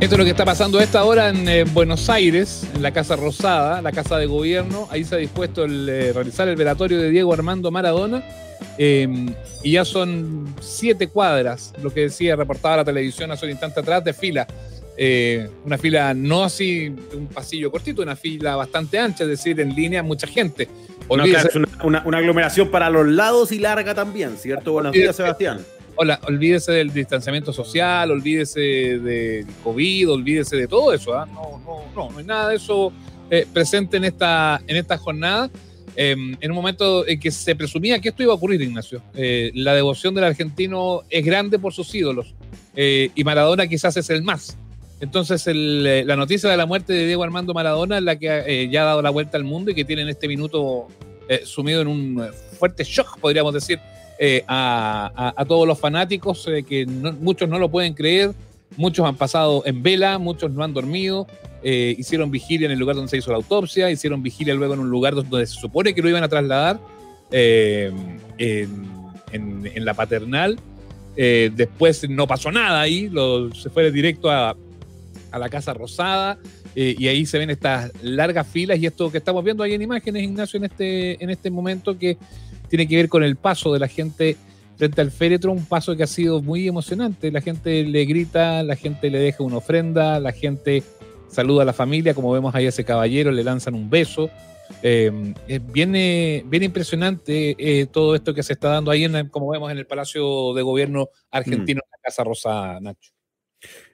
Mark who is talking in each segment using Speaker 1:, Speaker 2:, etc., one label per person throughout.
Speaker 1: Esto es lo que está pasando a esta hora en eh, Buenos Aires, en la Casa Rosada, la Casa de Gobierno. Ahí se ha dispuesto el, eh, realizar el velatorio de Diego Armando Maradona. Eh, y ya son siete cuadras, lo que decía, reportaba la televisión hace un instante atrás, de fila. una fila no así un pasillo cortito, una fila bastante ancha, es decir, en línea mucha gente.
Speaker 2: Una, una, una, aglomeración para los lados y larga también, ¿cierto? Buenos días, Sebastián.
Speaker 1: Hola, olvídese del distanciamiento social, olvídese del COVID, olvídese de todo eso. ¿ah? No, no, no, no hay nada de eso eh, presente en esta, en esta jornada. Em, en un momento en que se presumía que esto iba a ocurrir, Ignacio. Eh, la devoción del argentino es grande por sus ídolos eh, y Maradona quizás es el más. Entonces, la noticia de la muerte de Diego Armando Maradona es la que ya ha dado la vuelta al mundo y que tiene en este minuto sumido en un fuerte shock, podríamos decir, eh, a, todos los fanáticos eh, que muchos no lo pueden creer, muchos han pasado en vela, muchos no han dormido, eh, hicieron vigilia en el lugar donde se hizo la autopsia, hicieron vigilia luego en un lugar donde se supone que lo iban a trasladar en, la paternal. después no pasó nada ahí, se fue directo a, la Casa Rosada. y ahí se ven estas largas filas y esto que estamos viendo ahí en imágenes, Ignacio, en este, en este momento que tiene que ver con el paso de la gente frente al féretro, un paso que ha sido muy emocionante. La gente le grita, la gente le deja una ofrenda, la gente saluda a la familia, como vemos ahí a ese caballero, le lanzan un beso. Eh, viene bien, impresionante eh, todo esto que se está dando ahí, en, como vemos en el Palacio de Gobierno argentino, en la Casa Rosa, Nacho.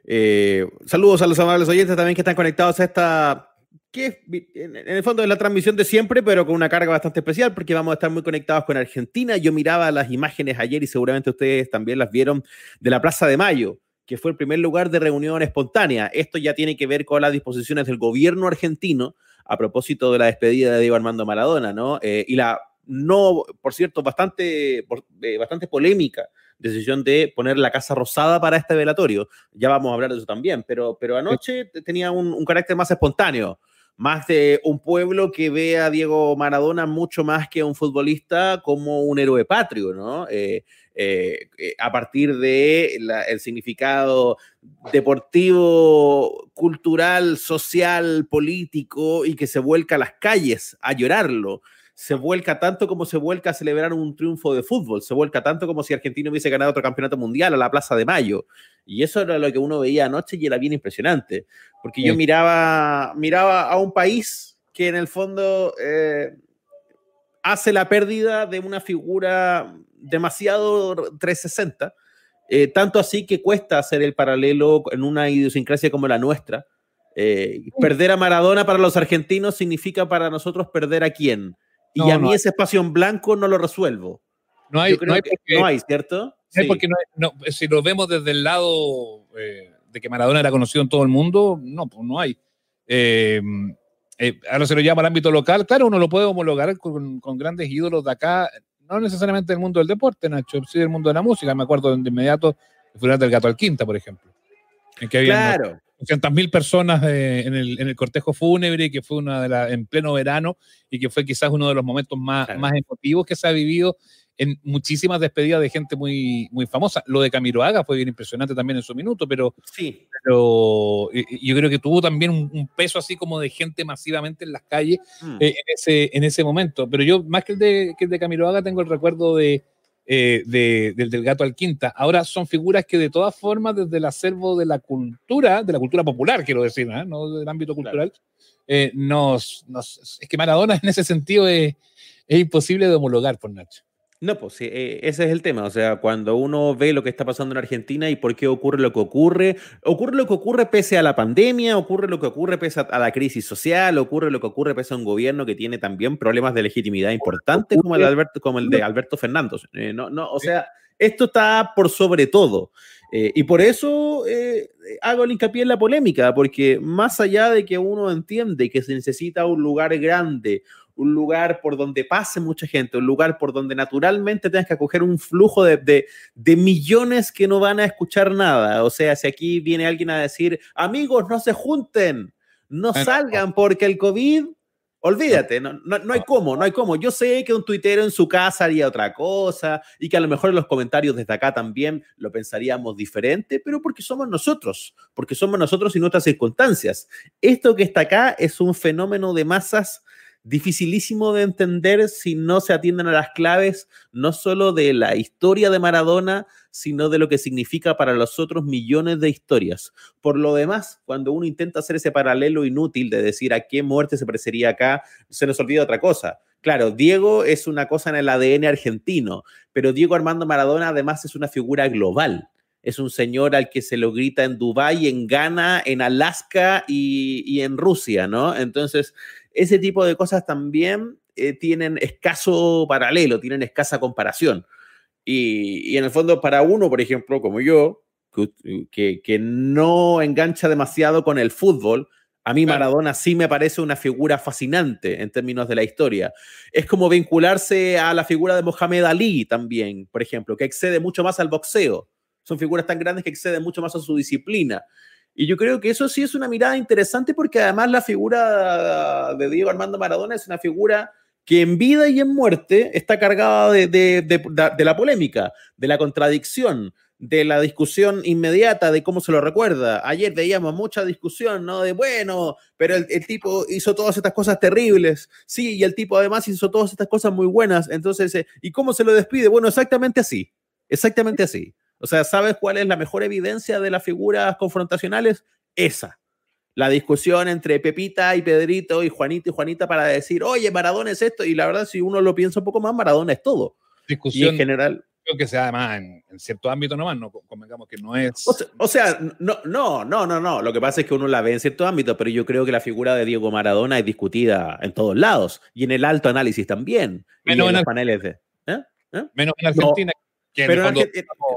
Speaker 2: Eh, saludos a los amables oyentes también que están conectados a esta que en el fondo es la transmisión de siempre, pero con una carga bastante especial porque vamos a estar muy conectados con Argentina. Yo miraba las imágenes ayer y seguramente ustedes también las vieron de la Plaza de Mayo, que fue el primer lugar de reunión espontánea. Esto ya tiene que ver con las disposiciones del gobierno argentino a propósito de la despedida de Diego Armando Maradona, ¿no? Eh, y la no, por cierto, bastante, eh, bastante polémica decisión de poner la Casa Rosada para este velatorio. Ya vamos a hablar de eso también, pero, pero anoche tenía un, un carácter más espontáneo más de un pueblo que ve a Diego Maradona mucho más que a un futbolista como un héroe patrio, ¿no? Eh, eh, eh, a partir de el significado deportivo, cultural, social, político y que se vuelca a las calles a llorarlo se vuelca tanto como se vuelca a celebrar un triunfo de fútbol, se vuelca tanto como si Argentina hubiese ganado otro campeonato mundial a la Plaza de Mayo. Y eso era lo que uno veía anoche y era bien impresionante, porque yo miraba, miraba a un país que en el fondo eh, hace la pérdida de una figura demasiado 360, eh, tanto así que cuesta hacer el paralelo en una idiosincrasia como la nuestra. Eh, perder a Maradona para los argentinos significa para nosotros perder a quién y a mí ese espacio en blanco no lo resuelvo.
Speaker 1: No hay, no
Speaker 2: hay, ¿cierto?
Speaker 1: Sí. porque si lo vemos desde el lado eh, de que Maradona era conocido en todo el mundo, no, pues no hay. Eh, eh, ahora se lo llama al ámbito local, claro, uno lo puede homologar con, grandes ídolos de acá, no necesariamente del mundo del deporte, Nacho, sí del mundo de la música. Me acuerdo de inmediato el funeral del Gato Alquinta, por ejemplo.
Speaker 2: En que había claro.
Speaker 1: 200.000 personas eh, en, el, en, el, cortejo fúnebre, que fue una de las en pleno verano y que fue quizás uno de los momentos más, más emotivos que se ha vivido en muchísimas despedidas de gente muy, muy famosa. Lo de Camiroaga fue bien impresionante también en su minuto, pero,
Speaker 2: sí.
Speaker 1: pero yo creo que tuvo también un, peso así como de gente masivamente en las calles mm. eh, en, ese, en ese momento. Pero yo, más que el de, que el de Camiroaga, tengo el recuerdo de, eh, del, gato al quinta. Ahora son figuras que de todas formas desde el acervo de la cultura, de la cultura popular, quiero decir, ¿eh? no del ámbito cultural, eh, nos, es que Maradona en ese sentido es, es imposible de homologar por Nacho.
Speaker 2: No, pues eh, ese es el tema. O sea, cuando uno ve lo que está pasando en Argentina y por qué ocurre lo que ocurre, ocurre lo que ocurre pese a la pandemia, ocurre lo que ocurre pese a la crisis social, ocurre lo que ocurre pese a un gobierno que tiene también problemas de legitimidad importantes como el, Alberto, como el de Alberto Fernández. Eh, no, no, o sea, esto está por sobre todo. Eh, y por eso hago el hincapié en la polémica, porque más allá de que uno entiende que se necesita un lugar grande, un lugar por donde pase mucha gente, un lugar por donde naturalmente tengas que acoger un flujo de, millones que no van a escuchar nada. O sea, si aquí viene alguien a decir, amigos, no se junten, no salgan porque el COVID Olvídate, no, no, hay cómo, no hay cómo. Yo sé que un tuitero en su casa haría otra cosa y que a lo mejor en los comentarios desde acá también lo pensaríamos diferente, pero porque somos nosotros, porque somos nosotros y nuestras circunstancias. Esto que está acá es un fenómeno de masas dificilísimo de entender si no se atienden a las claves, no solo de la historia de Maradona, sino de lo que significa para los otros millones de historias. Por lo demás, cuando uno intenta hacer ese paralelo inútil de decir a qué muerte se parecería acá, se nos olvida otra cosa. Claro, Diego es una cosa en el ADN argentino, pero Diego Armando Maradona además es una figura global es un señor al que se lo grita en Dubái, en Ghana, en Alaska y, y, en Rusia, ¿no? Entonces, ese tipo de cosas también eh, tienen escaso paralelo, tienen escasa comparación. Y, en el fondo, para uno, por ejemplo, como yo, que, que, no engancha demasiado con el fútbol, a mí Maradona sí me parece una figura fascinante en términos de la historia. Es como vincularse a la figura de Mohamed Ali también, por ejemplo, que excede mucho más al boxeo. Son figuras tan grandes que exceden mucho más a su disciplina. Y yo creo que eso sí es una mirada interesante porque además la figura de Diego Armando Maradona es una figura que en vida y en muerte está cargada de, de, la polémica, de la contradicción, de la discusión inmediata de cómo se lo recuerda. Ayer veíamos mucha discusión, ¿no? De, bueno, pero el, el, tipo hizo todas estas cosas terribles, sí, y el tipo además hizo todas estas cosas muy buenas, entonces, eh, ¿y cómo se lo despide? Bueno, exactamente así, exactamente así. O sea, ¿sabes cuál es la mejor evidencia de las figuras confrontacionales? Esa. La discusión entre Pepita y Pedrito y Juanito y Juanita para decir, oye, Maradona es esto. Y la verdad, si uno lo piensa un poco más, Maradona es todo.
Speaker 1: Discusión.
Speaker 2: Y en general.
Speaker 1: Creo que sea además en, cierto ámbito nomás, no convengamos que no es.
Speaker 2: O sea, no, no, no, no, no. Lo que pasa es que uno la ve en cierto ámbito, pero yo creo que la figura de Diego Maradona es discutida en todos lados y en el alto análisis también.
Speaker 1: Menos
Speaker 2: en,
Speaker 1: los
Speaker 2: paneles de.
Speaker 1: ¿eh? ¿Eh? Menos en Argentina,
Speaker 2: pero en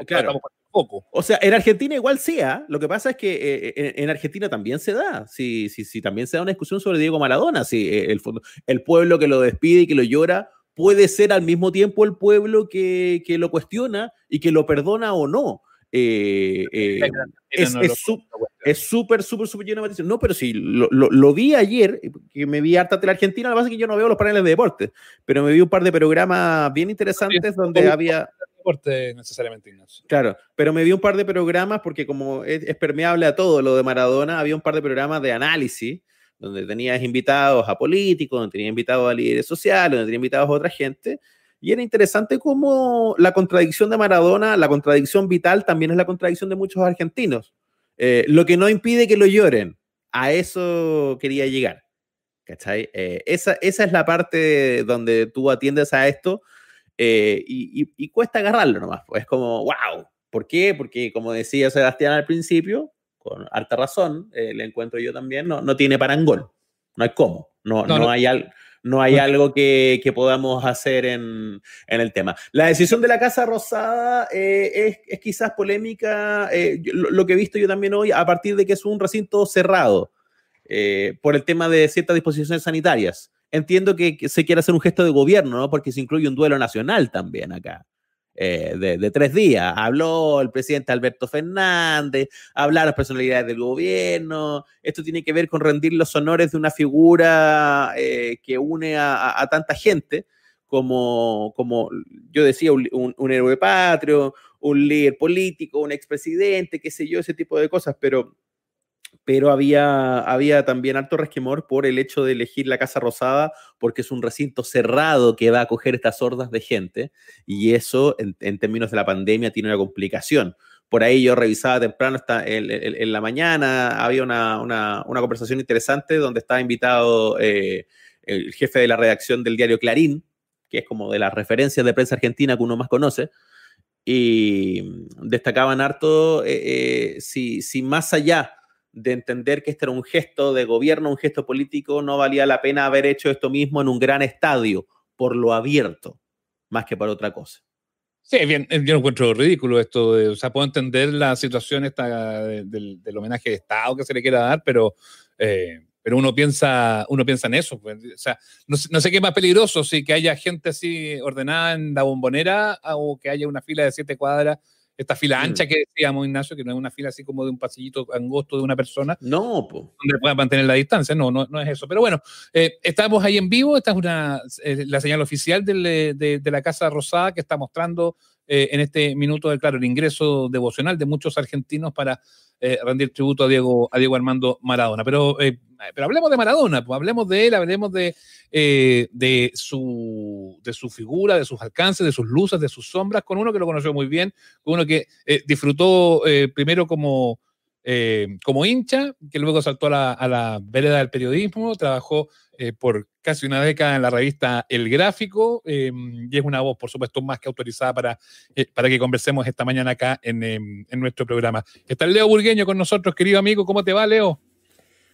Speaker 2: claro. Poco. O sea, en Argentina igual sea. Lo que pasa es que eh, eh, en, Argentina también se da. Sí, sí, sí, también se da una discusión sobre Diego Maradona. Sí, eh, el, el pueblo que lo despide y que lo llora puede ser al mismo tiempo el pueblo que, que lo cuestiona y que lo perdona o no. es súper, súper, súper lleno de No, pero sí, lo, lo, lo, vi ayer, que me vi harta de la Argentina. Lo que pasa es que yo no veo los paneles de deporte, pero me vi un par de programas bien interesantes donde había
Speaker 1: necesariamente, Ignacio.
Speaker 2: Claro, pero me vi un par de programas porque como es, permeable a todo lo de Maradona, había un par de programas de análisis donde tenías invitados a políticos, donde tenías invitados a líderes sociales, donde tenías invitados a otra gente. Y era interesante cómo la contradicción de Maradona, la contradicción vital, también es la contradicción de muchos argentinos. Eh, lo que no impide que lo lloren. A eso quería llegar. ¿Cachai? Eh, esa, esa es la parte donde tú atiendes a esto eh, y, cuesta agarrarlo nomás. Pues es como, wow. ¿Por qué? Porque, como decía Sebastián al principio, con harta razón, eh, le encuentro yo también, no, no tiene parangón. No hay cómo. No, no, hay, al, no hay algo que, que podamos hacer en, en, el tema. La decisión de la Casa Rosada eh, es, es, quizás polémica, lo, lo, que he visto yo también hoy, a partir de que es un recinto cerrado por el tema de ciertas disposiciones sanitarias entiendo que, se quiere hacer un gesto de gobierno, ¿no? Porque se incluye un duelo nacional también acá. Eh, de, tres días. Habló el presidente Alberto Fernández, hablaron personalidades del gobierno. Esto tiene que ver con rendir los honores de una figura eh, que une a, tanta gente, como, como yo decía, un, un, héroe patrio, un líder político, un expresidente, qué sé yo, ese tipo de cosas, pero pero había, había también alto resquemor por el hecho de elegir la Casa Rosada, porque es un recinto cerrado que va a acoger estas hordas de gente, y eso en, términos de la pandemia tiene una complicación. Por ahí yo revisaba temprano, está en, la mañana, había una, una, una, conversación interesante donde estaba invitado eh, el jefe de la redacción del diario Clarín, que es como de las referencias de prensa argentina que uno más conoce, y destacaban harto eh, eh, si, si más allá de entender que este era un gesto de gobierno, un gesto político, no valía la pena haber hecho esto mismo en un gran estadio, por lo abierto, más que por otra cosa.
Speaker 1: Sí, bien, yo encuentro ridículo esto, de, o sea, puedo entender la situación esta del, homenaje de Estado que se le quiera dar, pero, eh, pero uno, piensa, uno piensa en eso. Pues, o sea, no, no, sé qué es más peligroso, si que haya gente así ordenada en la bombonera o que haya una fila de siete cuadras esta fila mm. ancha que decíamos, Ignacio, que no es una fila así como de un pasillito angosto de una persona.
Speaker 2: No, pues.
Speaker 1: Donde puedan mantener la distancia, no, no, no es eso. Pero bueno, eh, estamos ahí en vivo, esta es una, eh, la señal oficial de, de, la Casa Rosada que está mostrando eh, en este minuto, de, claro, el ingreso devocional de muchos argentinos para rendir tributo a Diego, a Diego Armando Maradona. Pero pero hablemos de Maradona, pues hablemos de él, hablemos de, eh, de, su, de su figura, de sus alcances, de sus luces, de sus sombras, con uno que lo conoció muy bien, con uno que eh, disfrutó eh, primero como, como hincha, que luego saltó a la, a la vereda del periodismo, trabajó por casi una década en la revista El Gráfico y es una voz, por supuesto, más que autorizada para, para que conversemos esta mañana acá en, en nuestro programa. Está Leo Burgueño con nosotros, querido amigo. ¿Cómo te va, Leo?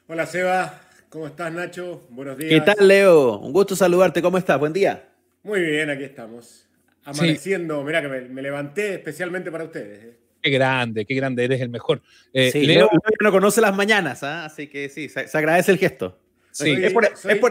Speaker 3: Hola Seba, ¿cómo estás Nacho? Buenos días.
Speaker 2: ¿Qué tal Leo? Un gusto saludarte, ¿cómo estás? Buen día.
Speaker 3: Muy bien, aquí estamos. Amaneciendo, mira que me, levanté especialmente para ustedes.
Speaker 1: ¿Eh? Qué grande, qué grande, eres el mejor.
Speaker 2: Eh, Leo no conoce las mañanas, ¿ah? así que sí, se, agradece el gesto. Sí.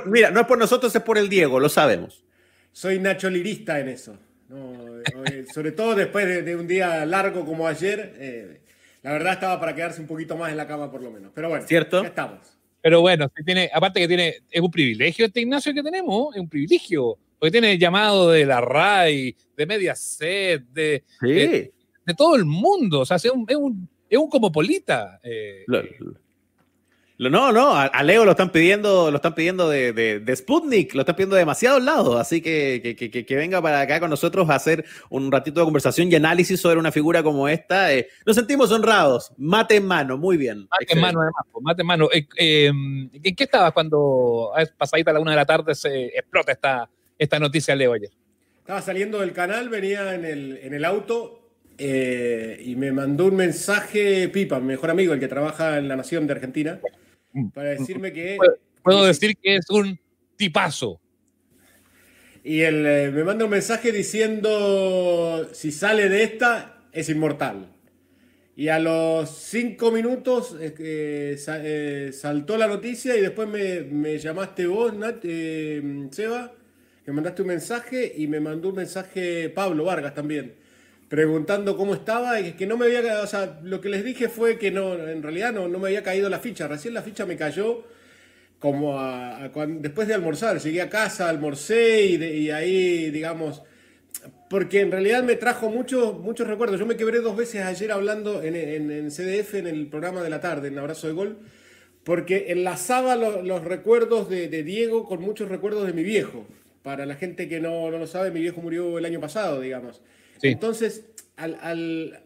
Speaker 2: mira, no es por nosotros, es por el Diego, lo sabemos.
Speaker 3: Soy Nacho Lirista en eso. Eh, sobre todo después de, un día largo como ayer, la verdad estaba para quedarse un poquito más en la cama por lo menos. Pero bueno,
Speaker 2: ¿Cierto?
Speaker 3: ya estamos.
Speaker 1: Pero bueno, tiene, aparte que tiene, es un privilegio este Ignacio que tenemos, es un privilegio. Porque tiene llamado de la RAI, de Mediaset, de, de, todo el mundo. O sea, es un, es un, es un comopolita. Eh,
Speaker 2: no, no, a, Leo lo están pidiendo, lo están pidiendo de, de, Sputnik, lo están pidiendo de demasiados lados, así que que, venga para acá con nosotros a hacer un ratito de conversación y análisis sobre una figura como esta. Eh, nos sentimos honrados, mate en mano, muy bien.
Speaker 1: Mate en mano, además, mate en mano. Eh, em, ¿En qué estabas cuando pasadita a la una de la tarde se explota esta, esta noticia, Leo, ayer?
Speaker 3: Estaba saliendo del canal, venía en el, en el auto eh, y me mandó un mensaje Pipa, mi mejor amigo, el que trabaja en La Nación de Argentina para decirme que...
Speaker 1: Puedo decir que es un tipazo.
Speaker 3: Y él eh, me manda un mensaje diciendo, si sale de esta, es inmortal. Y a los cinco minutos eh, saltó la noticia y después me, llamaste vos, Nat, eh, Seba, me mandaste un mensaje y me mandó un mensaje Pablo Vargas también preguntando cómo estaba y que no me había, o sea, lo que les dije fue que no, en realidad no, no me había caído la ficha, recién la ficha me cayó como después de almorzar, llegué a casa, almorcé y, ahí, digamos, porque en realidad me trajo muchos muchos recuerdos. Yo me quebré dos veces ayer hablando en, CDF, en el programa de la tarde, en Abrazo de Gol, porque enlazaba los recuerdos de, Diego con muchos recuerdos de mi viejo. Para la gente que no, no lo sabe, mi viejo murió el año pasado, digamos. Entonces, al,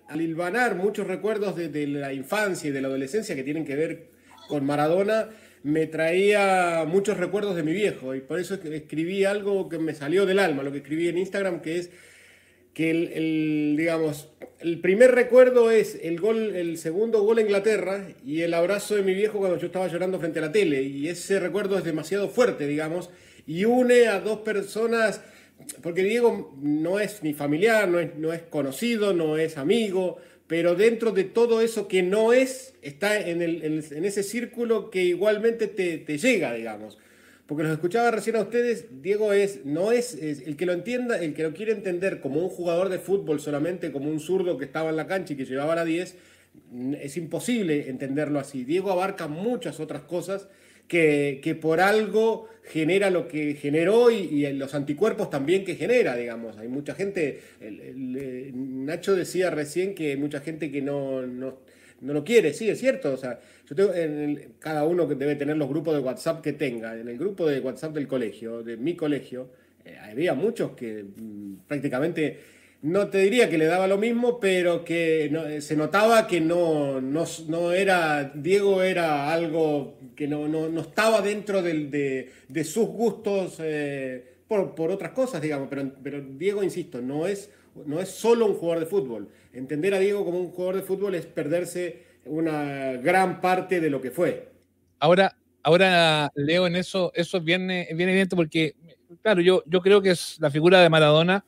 Speaker 3: al, hilvanar muchos recuerdos de, la infancia y de la adolescencia que tienen que ver con Maradona, me traía muchos recuerdos de mi viejo. Y por eso escribí algo que me salió del alma, lo que escribí en Instagram, que es que el, digamos, el primer recuerdo es el gol, el segundo gol a Inglaterra y el abrazo de mi viejo cuando yo estaba llorando frente a la tele. Y ese recuerdo es demasiado fuerte, digamos, y une a dos personas porque Diego no es ni familiar, no es, no es conocido, no es amigo, pero dentro de todo eso que no es, está en, el, en, ese círculo que igualmente te, te, llega, digamos. Porque los escuchaba recién a ustedes, Diego es, no es, el que lo entienda, el que lo quiere entender como un jugador de fútbol solamente, como un zurdo que estaba en la cancha y que llevaba la 10, es imposible entenderlo así. Diego abarca muchas otras cosas que, por algo genera lo que generó y, los anticuerpos también que genera, digamos. Hay mucha gente, eh, Nacho decía recién que hay mucha gente que no, no, lo quiere, sí, es cierto. O sea, yo tengo en cada uno que debe tener los grupos de WhatsApp que tenga. En el grupo de WhatsApp del colegio, de mi colegio, eh, había muchos que mm, prácticamente no te diría que le daba lo mismo, pero que se notaba que no, no, era, Diego era algo que no, no, estaba dentro de, sus gustos eh, por, otras cosas, digamos, pero, pero Diego, insisto, no es, no es solo un jugador de fútbol. Entender a Diego como un jugador de fútbol es perderse una gran parte de lo que fue.
Speaker 1: Ahora, ahora Leo, en eso, eso viene, viene evidente porque, claro, yo, yo creo que es la figura de Maradona.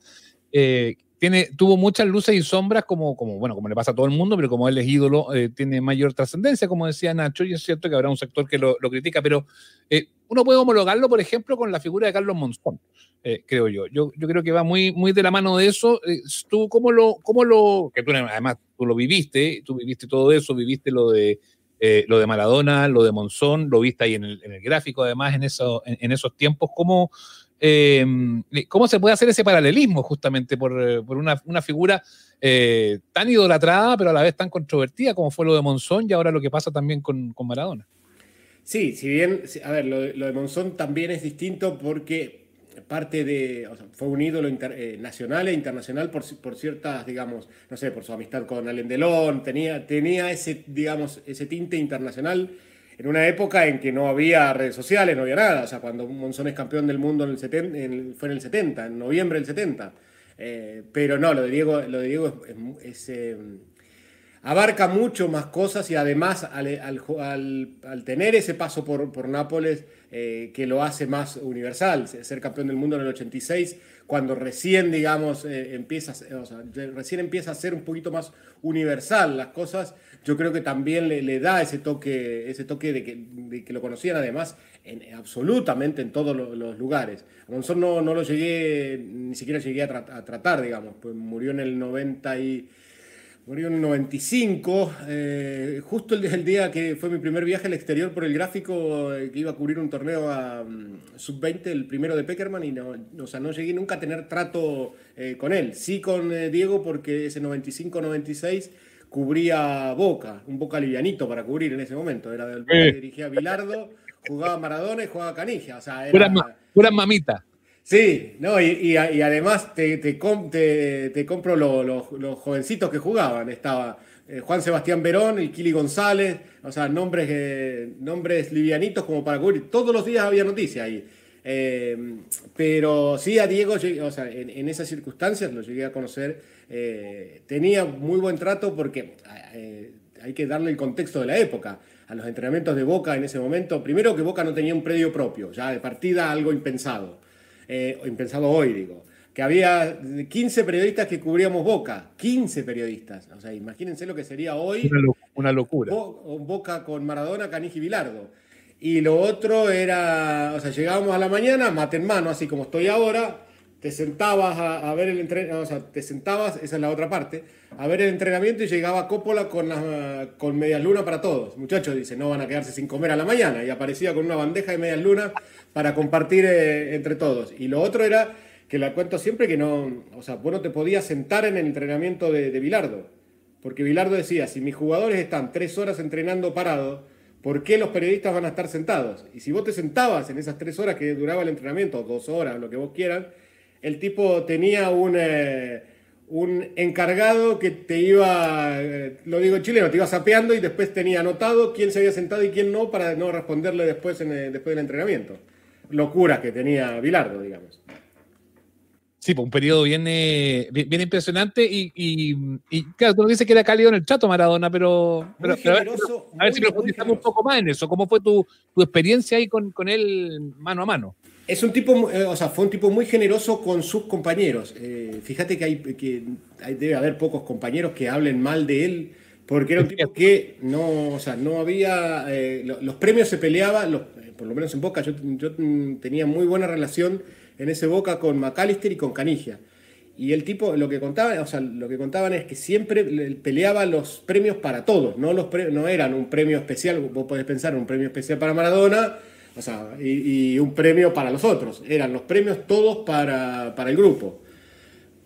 Speaker 1: Eh, tiene, tuvo muchas luces y sombras, como, como, bueno, como le pasa a todo el mundo, pero como él es ídolo, eh, tiene mayor trascendencia, como decía Nacho, y es cierto que habrá un sector que lo, critica, pero eh, uno puede homologarlo, por ejemplo, con la figura de Carlos Monzón, creo yo. yo. Creo que va muy, de la mano de eso. tú, ¿cómo lo, cómo lo, que tú además tú lo viviste, tú viviste todo eso, viviste lo de lo de Maradona, lo de Monzón, lo viste ahí en el, en gráfico, además, en, eso, en, esos tiempos. ¿Cómo, eh, cómo se puede hacer ese paralelismo justamente por, eh, una, figura eh, tan idolatrada, pero a la vez tan controvertida como fue lo de Monzón y ahora lo que pasa también con, Maradona.
Speaker 3: Sí, si bien, a ver, lo, de Monzón también es distinto porque parte de, fue un ídolo nacional e internacional por, por, ciertas, digamos, no sé, por su amistad con Alain Delon, tenía, tenía ese, digamos, ese tinte internacional en una época en que no había redes sociales, no había nada. O sea, cuando Monzón es campeón del mundo en el 70, fue en el 70, en noviembre del 70. Eh, pero no, lo de Diego, lo de Diego es, eh, abarca mucho más cosas y además al, tener ese paso por, por Nápoles eh, que lo hace más universal, ser campeón del mundo en el 86, cuando recién, digamos, empieza, o sea, recién empieza a ser un poquito más universal las cosas, yo creo que también le, da ese toque, ese toque de que, lo conocían además en, absolutamente en todos los, lugares. A no, no, lo llegué, ni siquiera llegué a, tratar, digamos, pues murió en el 90 y... Murió en el 95, eh, justo el, el, día que fue mi primer viaje al exterior por el gráfico, eh, que iba a cubrir un torneo a mm, sub-20, el primero de Peckerman, y no, o sea, no llegué nunca a tener trato eh, con él. Sí con Diego, porque ese 95-96 cubría Boca, un Boca livianito para cubrir en ese momento. Era del que dirigía Bilardo, jugaba Maradona y jugaba Canigia. O sea,
Speaker 1: era, pura, mamita.
Speaker 3: Sí, no, y, además te, te, te, compro los jovencitos que jugaban. Estaba eh, Juan Sebastián Verón, el Kili González, o sea, nombres, eh, nombres livianitos como para cubrir. Todos los días había noticias ahí. Eh, pero sí, a Diego, o sea, en, esas circunstancias lo llegué a conocer. Tenía muy buen trato porque hay que darle el contexto de la época. A los entrenamientos de Boca en ese momento, primero que Boca no tenía un predio propio, ya de partida algo impensado. Impensado hoy, digo. Que había 15 periodistas que cubríamos Boca, 15 periodistas. O sea, imagínense lo que sería hoy.
Speaker 1: Una, locura.
Speaker 3: Boca con Maradona, Canigi y Bilardo. Y lo otro era, o sea, llegábamos a la mañana, mate en mano, así como estoy ahora, te sentabas a, ver el entrenamiento, o sea, te sentabas, esa es la otra parte, a ver el entrenamiento y llegaba Coppola con, las, con medias luna para todos. Muchachos, dice, no van a quedarse sin comer a la mañana. Y aparecía con una bandeja de medias luna para compartir eh, entre todos. Y lo otro era, que la cuento siempre, que no, o sea, vos no te podías sentar en el entrenamiento de, de Bilardo. Porque Bilardo decía, si mis jugadores están tres horas entrenando parados, ¿por qué los periodistas van a estar sentados? Y si vos te sentabas en esas tres horas que duraba el entrenamiento, dos horas, lo que vos quieras, el tipo tenía un, eh, un encargado que te iba, eh, lo digo en chileno, te iba sapeando y después tenía anotado quién se había sentado y quién no para no responderle después, en, después del entrenamiento. Locura que tenía Bilardo, digamos.
Speaker 1: Sí, pues un periodo bien, bien, impresionante y, y, claro, tú dices que era cálido en el chato Maradona, pero, pero, a ver, si profundizamos un poco más en eso. ¿Cómo fue tu, tu experiencia ahí con, con, él mano a mano?
Speaker 3: Es un tipo, eh, o sea, fue un tipo muy generoso con sus compañeros. Eh, fíjate que, hay, que debe haber pocos compañeros que hablen mal de él, porque era un tipo que no, o sea, no había, eh, los, premios se peleaban, los, por lo menos en Boca, yo, yo tenía muy buena relación en ese Boca con McAllister y con Canigia. Y el tipo, lo que contaban, o sea, lo que contaban es que siempre peleaba los premios para todos, no, los no eran un premio especial, vos podés pensar un premio especial para Maradona, o sea, y, un premio para los otros, eran los premios todos para, el grupo.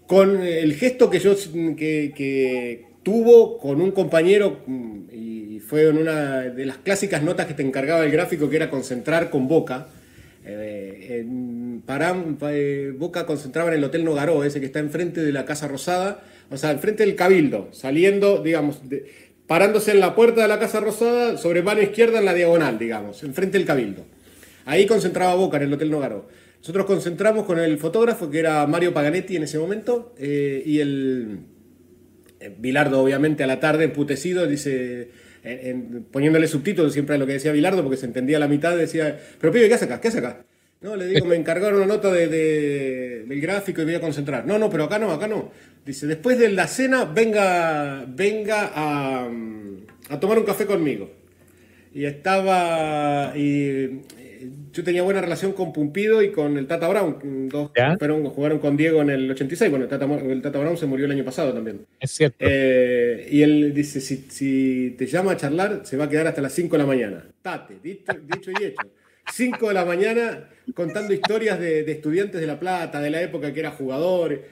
Speaker 3: Con el gesto que yo que, tuvo con un compañero, mm, y fue en una de las clásicas notas que te encargaba el gráfico, que era concentrar con Boca, eh, en Parán, eh, Boca concentraba en el Hotel Nogaró, ese que está enfrente de la Casa Rosada, o sea, enfrente del Cabildo, saliendo, digamos, parándose en la puerta de la Casa Rosada, sobre mano izquierda en la diagonal, digamos, enfrente del Cabildo. Ahí concentraba Boca en el Hotel Nogaró. Nosotros concentramos con el fotógrafo, que era Mario Paganetti en ese momento, eh, y el Bilardo, obviamente, a la tarde, emputecido, dice poniéndole subtítulos siempre a lo que decía Bilardo, porque se entendía la mitad, decía, pero pibe, ¿qué hace acá? ¿Qué hace acá? No, le digo, me encargaron una nota de, del gráfico y voy a concentrar. No, no, pero acá no, acá no. Dice, después de la cena, venga, venga a, a tomar un café conmigo. Y estaba, y yo tenía buena relación con Pumpido y con el Tata Brown. Dos fueron, jugaron con Diego en el 86. Bueno, el Tata, el Tata Brown se murió el año pasado también.
Speaker 1: Es cierto.
Speaker 3: Eh, y él dice: si, si, te llama a charlar, se va a quedar hasta las 5 de la mañana. Tate, dicho, dicho y hecho. 5 de la mañana contando historias de, de, estudiantes de La Plata, de la época que era jugador.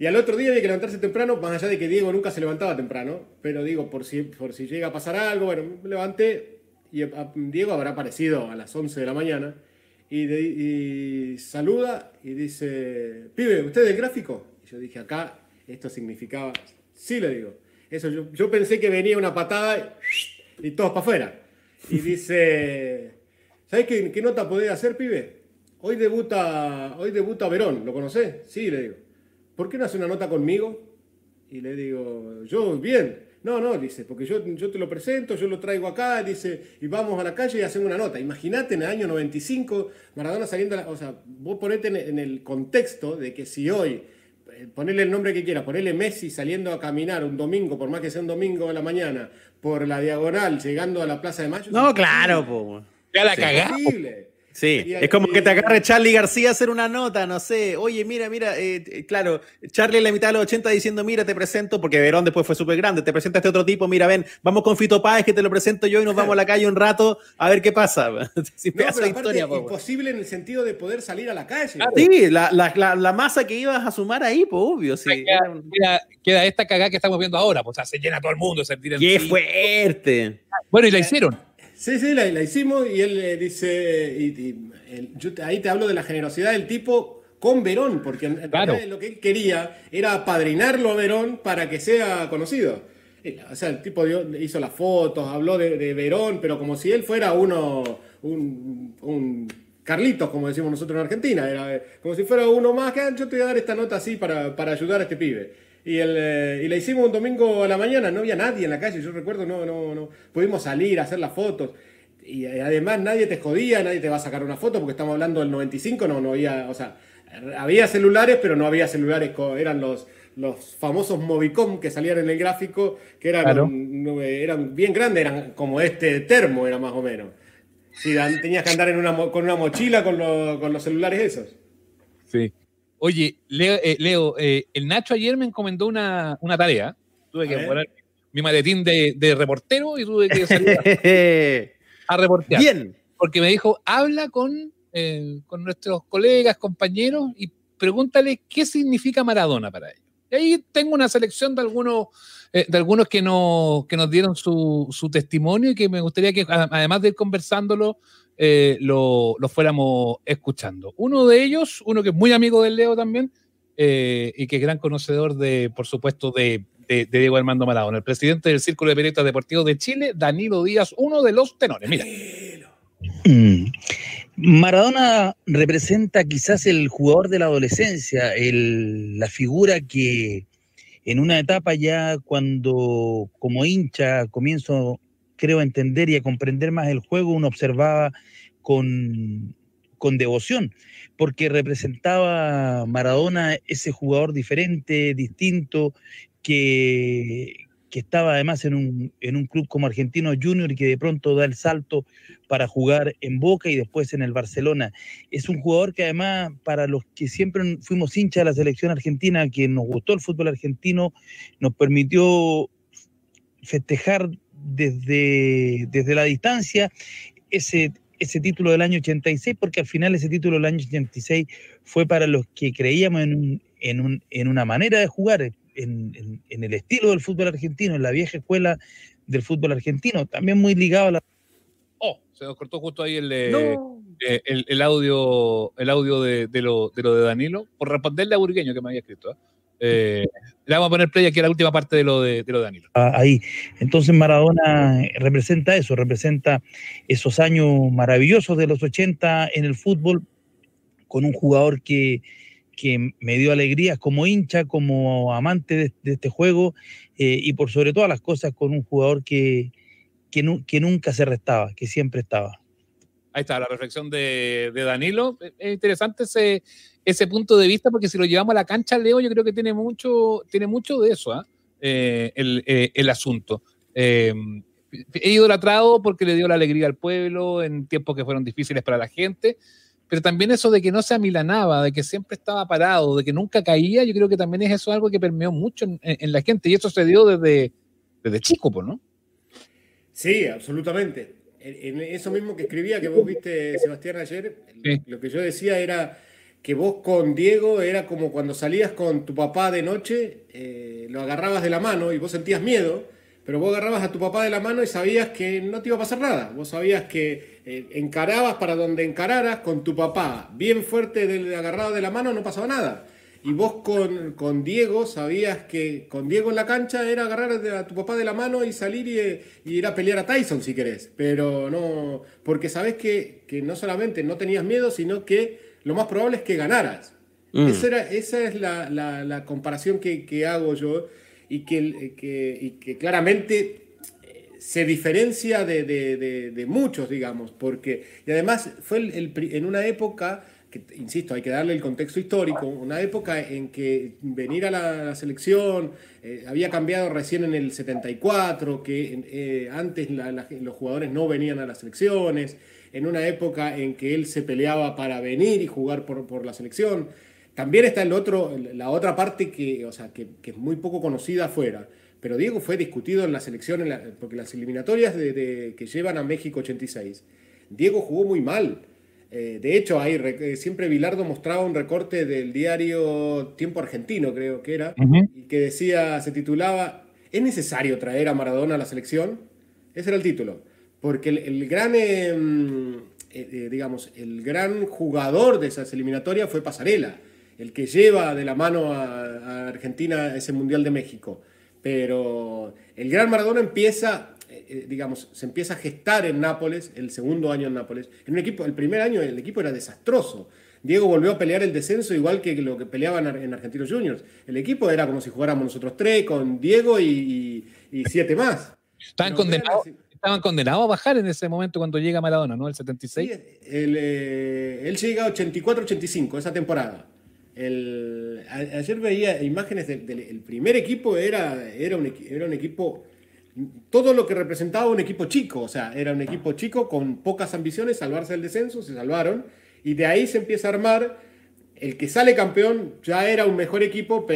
Speaker 3: Y al otro día había que levantarse temprano, más allá de que Diego nunca se levantaba temprano. Pero digo, por si, por si llega a pasar algo, bueno, me levanté, y Diego habrá aparecido a las 11 de la mañana y, saluda y dice, pibe, ¿usted es el gráfico? Y yo dije, acá esto significaba, sí le digo. Eso, yo, pensé que venía una patada y, todos para afuera. Y dice, ¿sabes qué, qué, nota podés hacer, pibe? Hoy debuta, hoy debuta Verón, ¿lo conocés? Sí, le digo. ¿Por qué no hace una nota conmigo? Y le digo, yo, bien. No, no, dice, porque yo, yo te lo presento, yo lo traigo acá, dice, y vamos a la calle y hacemos una nota. Imagínate en el año 95, Maradona saliendo, o sea, vos ponete en, el contexto de que si hoy, eh, ponerle el nombre que quiera, ponerle Messi saliendo a caminar un domingo, por más que sea un domingo de la mañana, por la diagonal, llegando a la Plaza de Mayo.
Speaker 2: No, claro, po.
Speaker 1: Ya la cagamos.
Speaker 2: Sí, es como que te agarre Charlie García a hacer una nota, no sé, oye, mira, mira, eh, eh, claro, Charlie en la mitad de los 80 diciendo, mira, te presento, porque Verón después fue súper grande, te presenta este otro tipo, mira, ven, vamos con Fito Páez, que te lo presento yo y nos vamos a la calle un rato a ver qué pasa.
Speaker 3: sí, no, historia, imposible en el sentido de poder salir a la calle.
Speaker 2: Sí, la, la, la, masa que ibas a sumar ahí, pues obvio, sí.
Speaker 1: Queda, esta cagada que estamos viendo ahora, pues o sea, se llena todo el mundo, se tira
Speaker 2: ¡Qué fuerte!
Speaker 1: Bueno, y la hicieron.
Speaker 3: Sí, sí, la, hicimos y él le dice, y, yo ahí te hablo de la generosidad del tipo con Verón, porque lo que él quería era apadrinarlo a Verón para que sea conocido. O sea, el tipo hizo las fotos, habló de, Verón, pero como si él fuera uno, un, Carlitos, como decimos nosotros en Argentina, era como si fuera uno más, que ah, yo te voy a dar esta nota así para, para ayudar a este pibe. Y, el, eh, y la hicimos un domingo a la mañana, no había nadie en la calle, yo recuerdo, no, no, no, pudimos salir a hacer las fotos. Y eh, además nadie te jodía, nadie te va a sacar una foto, porque estamos hablando del 95, no, no había, o sea, había celulares, pero no había celulares, eran los, los famosos Movicom que salían en el gráfico, que eran, eran bien grandes, eran como este termo, era más o menos. Sí, tenías que andar en una, con una mochila con, con los celulares esos.
Speaker 1: Oye, Leo, eh, eh, el Nacho ayer me encomendó una, tarea. Tuve que poner mi maletín de, reportero y tuve que salir a, reportear. Bien. Porque me dijo, habla con, eh, con nuestros colegas, compañeros y pregúntale qué significa Maradona para ellos. Y ahí tengo una selección de algunos, de algunos que, nos, que nos dieron su, su, testimonio y que me gustaría que, además de ir conversándolo, eh, lo, fuéramos escuchando. Uno de ellos, uno que es muy amigo del Leo también, eh, y que es gran conocedor de, por supuesto, de, Diego Armando Maradona, el presidente del Círculo de Periodistas Deportivos de Chile, Danilo Díaz, uno de los tenores. Mira.
Speaker 4: Mm. Maradona representa quizás el jugador de la adolescencia, la figura que en una etapa ya cuando como hincha comienzo creo, entender y a comprender más el juego, uno observaba con, con devoción, porque representaba Maradona ese jugador diferente, distinto, que, que estaba además en un, en un, club como Argentino Junior y que de pronto da el salto para jugar en Boca y después en el Barcelona. Es un jugador que además para los que siempre fuimos hinchas de la selección argentina, que nos gustó el fútbol argentino, nos permitió festejar desde, desde la distancia ese, ese título del año 86, porque al final ese título del año 86 fue para los que creíamos en, un, en, un, en una manera de jugar, en, en, el estilo del fútbol argentino, en la vieja escuela del fútbol argentino, también muy ligado a la...
Speaker 1: Oh, se nos cortó justo ahí el, eh, el, el, audio, el audio de, de, lo, de, lo, de Danilo, por responderle a Burgueño que me había escrito. ¿eh? Eh, le vamos a poner play aquí a la última parte de lo de, lo Danilo.
Speaker 4: Ah, ahí. Entonces Maradona representa eso, representa esos años maravillosos de los 80 en el fútbol, con un jugador que, que me dio alegrías como hincha, como amante de, este juego eh, y por sobre todas las cosas con un jugador que, que, nunca se restaba, que siempre estaba.
Speaker 1: Ahí está la reflexión de, Danilo. Es interesante ese, ese punto de vista porque si lo llevamos a la cancha, Leo, yo creo que tiene mucho, tiene mucho de eso, ¿ah? eh, el, eh, el, asunto. Eh, he idolatrado porque le dio la alegría al pueblo en tiempos que fueron difíciles para la gente, pero también eso de que no se amilanaba, de que siempre estaba parado, de que nunca caía, yo creo que también es eso algo que permeó mucho en, la gente y eso se dio desde, desde chico, ¿no?
Speaker 3: Sí, absolutamente. En, eso mismo que escribía, que vos viste, Sebastián, ayer, lo que yo decía era que vos con Diego era como cuando salías con tu papá de noche, eh, lo agarrabas de la mano y vos sentías miedo, pero vos agarrabas a tu papá de la mano y sabías que no te iba a pasar nada. Vos sabías que eh, encarabas para donde encararas con tu papá, bien fuerte de, agarrado de la mano, no pasaba nada. Y vos con, con, Diego sabías que con Diego en la cancha era agarrar a tu papá de la mano y salir y, ir a pelear a Tyson si querés. Pero no, porque sabés que, que no solamente no tenías miedo, sino que lo más probable es que ganaras. Mm. Esa, es la, comparación que, hago yo y que, que, claramente eh, se diferencia de, muchos, digamos, porque, y además fue en una época, que, insisto, hay que darle el contexto histórico, una época en que venir a la, selección eh, había cambiado recién en el 74, que eh, antes los jugadores no venían a las selecciones, en una época en que él se peleaba para venir y jugar por, la selección. También está el otro, la otra parte que, o sea, que, es muy poco conocida afuera. Pero Diego fue discutido en la selección, porque las eliminatorias de, que llevan a México 86, Diego jugó muy mal. Eh, de hecho, hay, eh, siempre Vilardo mostraba un recorte del diario Tiempo Argentino, creo que era, y que decía, se titulaba, ¿es necesario traer a Maradona a la selección? Ese era el título. Porque el, gran, em, eh, eh, digamos, el gran jugador de esas eliminatorias fue Pasarela, el que lleva de la mano a, Argentina ese Mundial de México. Pero el gran Maradona empieza, eh, digamos, se empieza a gestar en Nápoles, el segundo año en Nápoles. En un equipo, el primer año el equipo era desastroso. Diego volvió a pelear el descenso igual que lo que peleaban en Argentinos Juniors. El equipo era como si jugáramos nosotros tres, con Diego y, siete más.
Speaker 1: Estaban condenados estaban condenados a bajar en ese momento cuando llega Maradona, ¿no? El 76.
Speaker 3: Eh, él llega 84-85, esa temporada. Ayer veía imágenes del, primer equipo, era, era, un, equipo, todo lo que representaba un equipo chico, o sea, era un equipo chico con pocas ambiciones, salvarse del descenso, se salvaron, y de ahí se empieza a armar el que sale campeón ya era un mejor equipo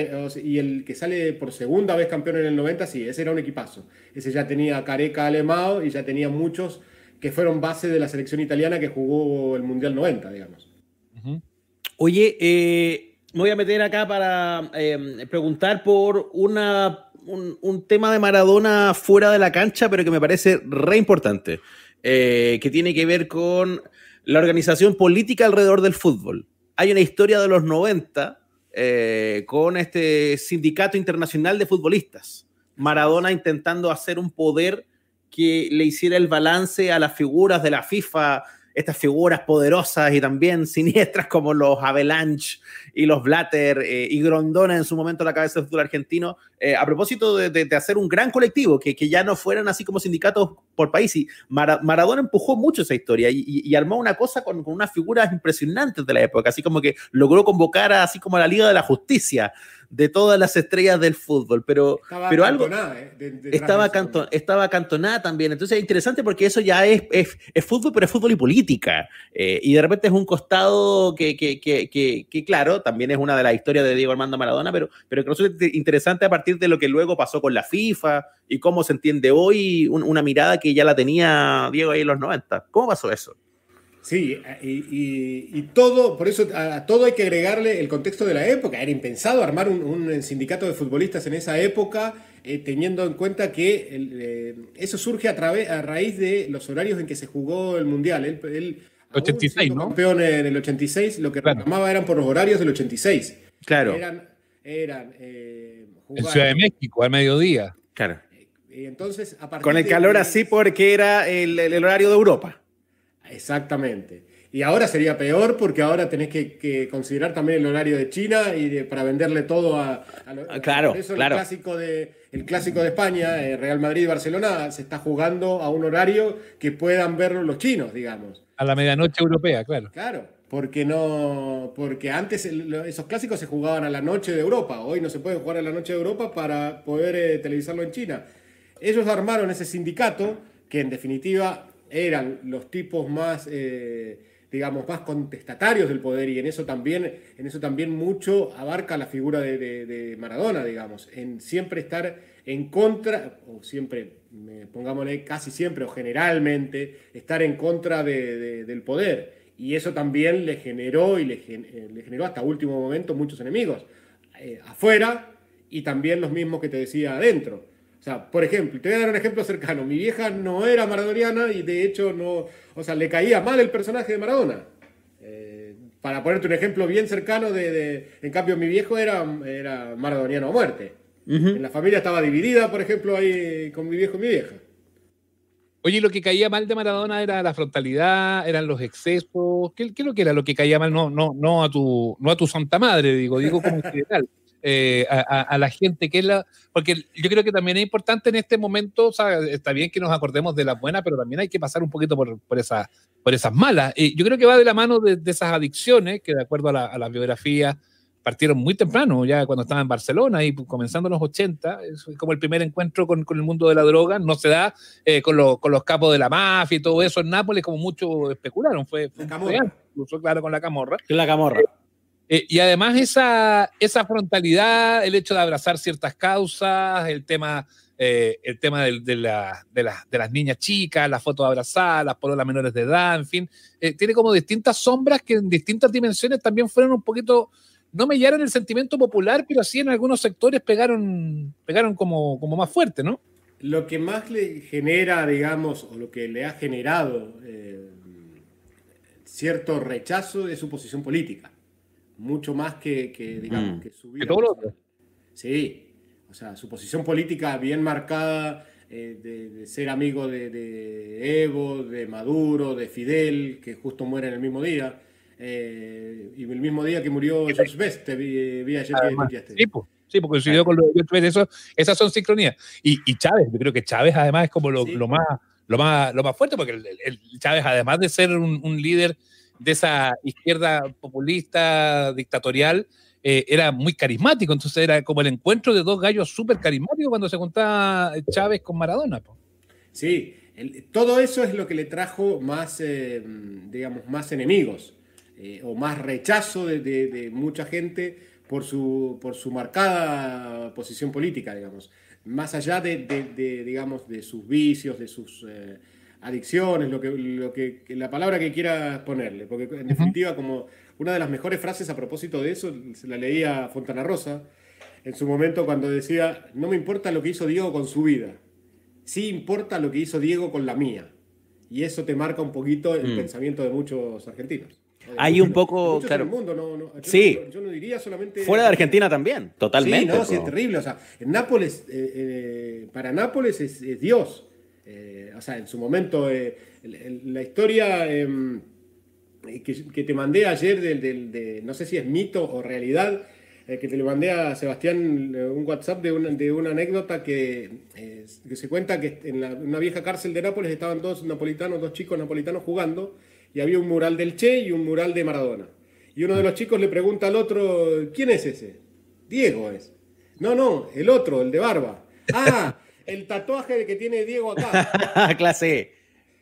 Speaker 3: y el que sale por segunda vez campeón en el 90, sí, ese era un equipazo. Ese ya tenía Careca Alemao y ya tenía muchos que fueron base de la selección italiana que jugó el Mundial 90, digamos.
Speaker 2: Oye, eh, me voy a meter acá para eh, preguntar por una, un, tema de Maradona fuera de la cancha, pero que me parece re importante, eh, que tiene que ver con la organización política alrededor del fútbol hay una historia de los 90 eh, con este sindicato internacional de futbolistas. Maradona intentando hacer un poder que le hiciera el balance a las figuras de la FIFA estas figuras poderosas y también siniestras como los Avalanche y los Blatter eh, y Grondona en su momento la cabeza del fútbol argentino, eh, a propósito de, hacer un gran colectivo, que, que, ya no fueran así como sindicatos por país. Y Maradona empujó mucho esa historia y, armó una cosa con, con, unas figuras impresionantes de la época, así como que logró convocar a, así como a la Liga de la Justicia de todas las estrellas del fútbol, pero,
Speaker 3: estaba
Speaker 2: pero
Speaker 3: algo
Speaker 2: eh, estaba, estaba cantonada también. Entonces es interesante porque eso ya es, es, fútbol, pero es fútbol y política. Eh, y de repente es un costado que, que, que, que, claro, también es una de las historias de Diego Armando Maradona, pero, pero que es interesante a partir de lo que luego pasó con la FIFA y cómo se entiende hoy una mirada que ya la tenía Diego ahí en los 90. ¿Cómo pasó eso?
Speaker 3: Sí, y, todo, por eso a, todo hay que agregarle el contexto de la época. Era impensado armar un, sindicato de futbolistas en esa época, eh, teniendo en cuenta que eh, eso surge a, través, a raíz de los horarios en que se jugó el Mundial.
Speaker 1: Él, 86, ¿no?
Speaker 3: Campeón en el 86, lo que reclamaba eran por los horarios del 86.
Speaker 2: Claro.
Speaker 3: Eran, eran eh,
Speaker 1: en Ciudad de México, al mediodía.
Speaker 2: Claro.
Speaker 3: Entonces,
Speaker 2: Con el calor así porque era el horario de Europa.
Speaker 3: Exactamente. Y ahora sería peor porque ahora tenés que, considerar también el horario de China y para venderle todo a,
Speaker 2: a, ah, claro,
Speaker 3: eso
Speaker 2: claro.
Speaker 3: El clásico de el clásico de España, eh, Real Madrid y Barcelona, se está jugando a un horario que puedan verlo los chinos, digamos.
Speaker 1: A la medianoche europea, claro.
Speaker 3: Claro, porque no, porque antes esos clásicos se jugaban a la noche de Europa, hoy no se pueden jugar a la noche de Europa para poder eh, televisarlo en China. Ellos armaron ese sindicato que en definitiva eran los tipos más eh, digamos, más contestatarios del poder y en eso también, en eso también mucho abarca la figura de, Maradona, digamos, en siempre estar en contra, o siempre, pongámosle casi siempre o generalmente, estar en contra del poder. Y eso también le generó y le, eh, generó hasta último momento muchos enemigos, eh, afuera y también los mismos que te decía adentro. O sea, por ejemplo, te voy a dar un ejemplo cercano. Mi vieja no era maradoniana y de hecho no, o sea, le caía mal el personaje de Maradona. Eh, para ponerte un ejemplo bien cercano de, en cambio mi viejo era, era maradoniano a muerte. En la familia estaba dividida, por ejemplo, ahí con mi viejo y mi vieja.
Speaker 1: Oye, lo que caía mal de Maradona era la frontalidad, eran los excesos. ¿Qué, qué es lo que era lo que caía mal? No, no, no a tu, no a tu santa madre, digo, digo como en general. Eh, a, la gente, que es la... Porque yo creo que también es importante en este momento, o sea, está bien que nos acordemos de las buenas, pero también hay que pasar un poquito por, por, esa, por esas malas. y yo creo que va de la mano de, esas adicciones, que de acuerdo a la, a la, biografía partieron muy temprano, ya cuando estaba en Barcelona y comenzando en los 80, es como el primer encuentro con, con el mundo de la droga, no se da eh, con, con, los capos de la mafia y todo eso en Nápoles, como muchos especularon, fue, fue, incluso claro con la camorra.
Speaker 2: La camorra.
Speaker 1: Eh, y además esa, frontalidad, el hecho de abrazar ciertas causas, el tema, eh, el tema de, la, las niñas chicas, las fotos abrazadas, las menores de edad, en fin, eh, tiene como distintas sombras que en distintas dimensiones también fueron un poquito, no mellaron el sentimiento popular, pero sí en algunos sectores pegaron, pegaron como, como más fuerte, ¿no?
Speaker 3: Lo que más le genera, digamos, o lo que le ha generado cierto rechazo es su posición política mucho más que, digamos, mm. que su vida. Sí, o sea, su posición política bien marcada eh, de, ser amigo de, Evo, de Maduro, de Fidel, que justo muere en el mismo día. Eh, y el mismo día que murió George Best, vi, vi ayer
Speaker 1: sí, sí, porque coincidió con George eso, esas son sincronías. Y, y, Chávez, yo creo que Chávez además es como lo, lo más, lo, más, lo más fuerte, porque el, Chávez, además de ser un, un líder de esa izquierda populista, dictatorial, eh, era muy carismático. Entonces era como el encuentro de dos gallos súper carismáticos cuando se juntaba Chávez con Maradona.
Speaker 3: Sí, todo eso es lo que le trajo más, eh, digamos, más enemigos eh, o más rechazo de, mucha gente por su, por su marcada posición política, digamos. Más allá de, digamos, de sus vicios, de sus adicciones, lo que, lo que, la palabra que quieras ponerle, porque en definitiva como una de las mejores frases a propósito de eso, se la leía Fontana Rosa en su momento cuando decía, no me importa lo que hizo Diego con su vida, sí importa lo que hizo Diego con la mía. Y eso te marca un poquito el mm. pensamiento de muchos argentinos.
Speaker 2: Hay un poco, claro.
Speaker 3: mundo, no, no,
Speaker 2: sí.
Speaker 3: yo no diría solamente.
Speaker 2: Fuera de Argentina también, totalmente.
Speaker 3: Sí, no, sí, es terrible. O sea, en Nápoles, eh, eh, para Nápoles es Dios. Eh, o sea, en su momento, eh, la historia em, que, te mandé ayer, del, de, no sé si es mito o realidad, eh, que te le mandé a Sebastián un WhatsApp de una, de una anécdota que, se cuenta que en una vieja cárcel de Nápoles estaban dos napolitanos, dos chicos napolitanos jugando, y había un mural del Che y un mural de Maradona. Y uno de los chicos le pregunta al otro, ¿quién es ese? Diego es. No, no, el otro, el de barba. Ah, el tatuaje que tiene Diego acá.
Speaker 2: Clase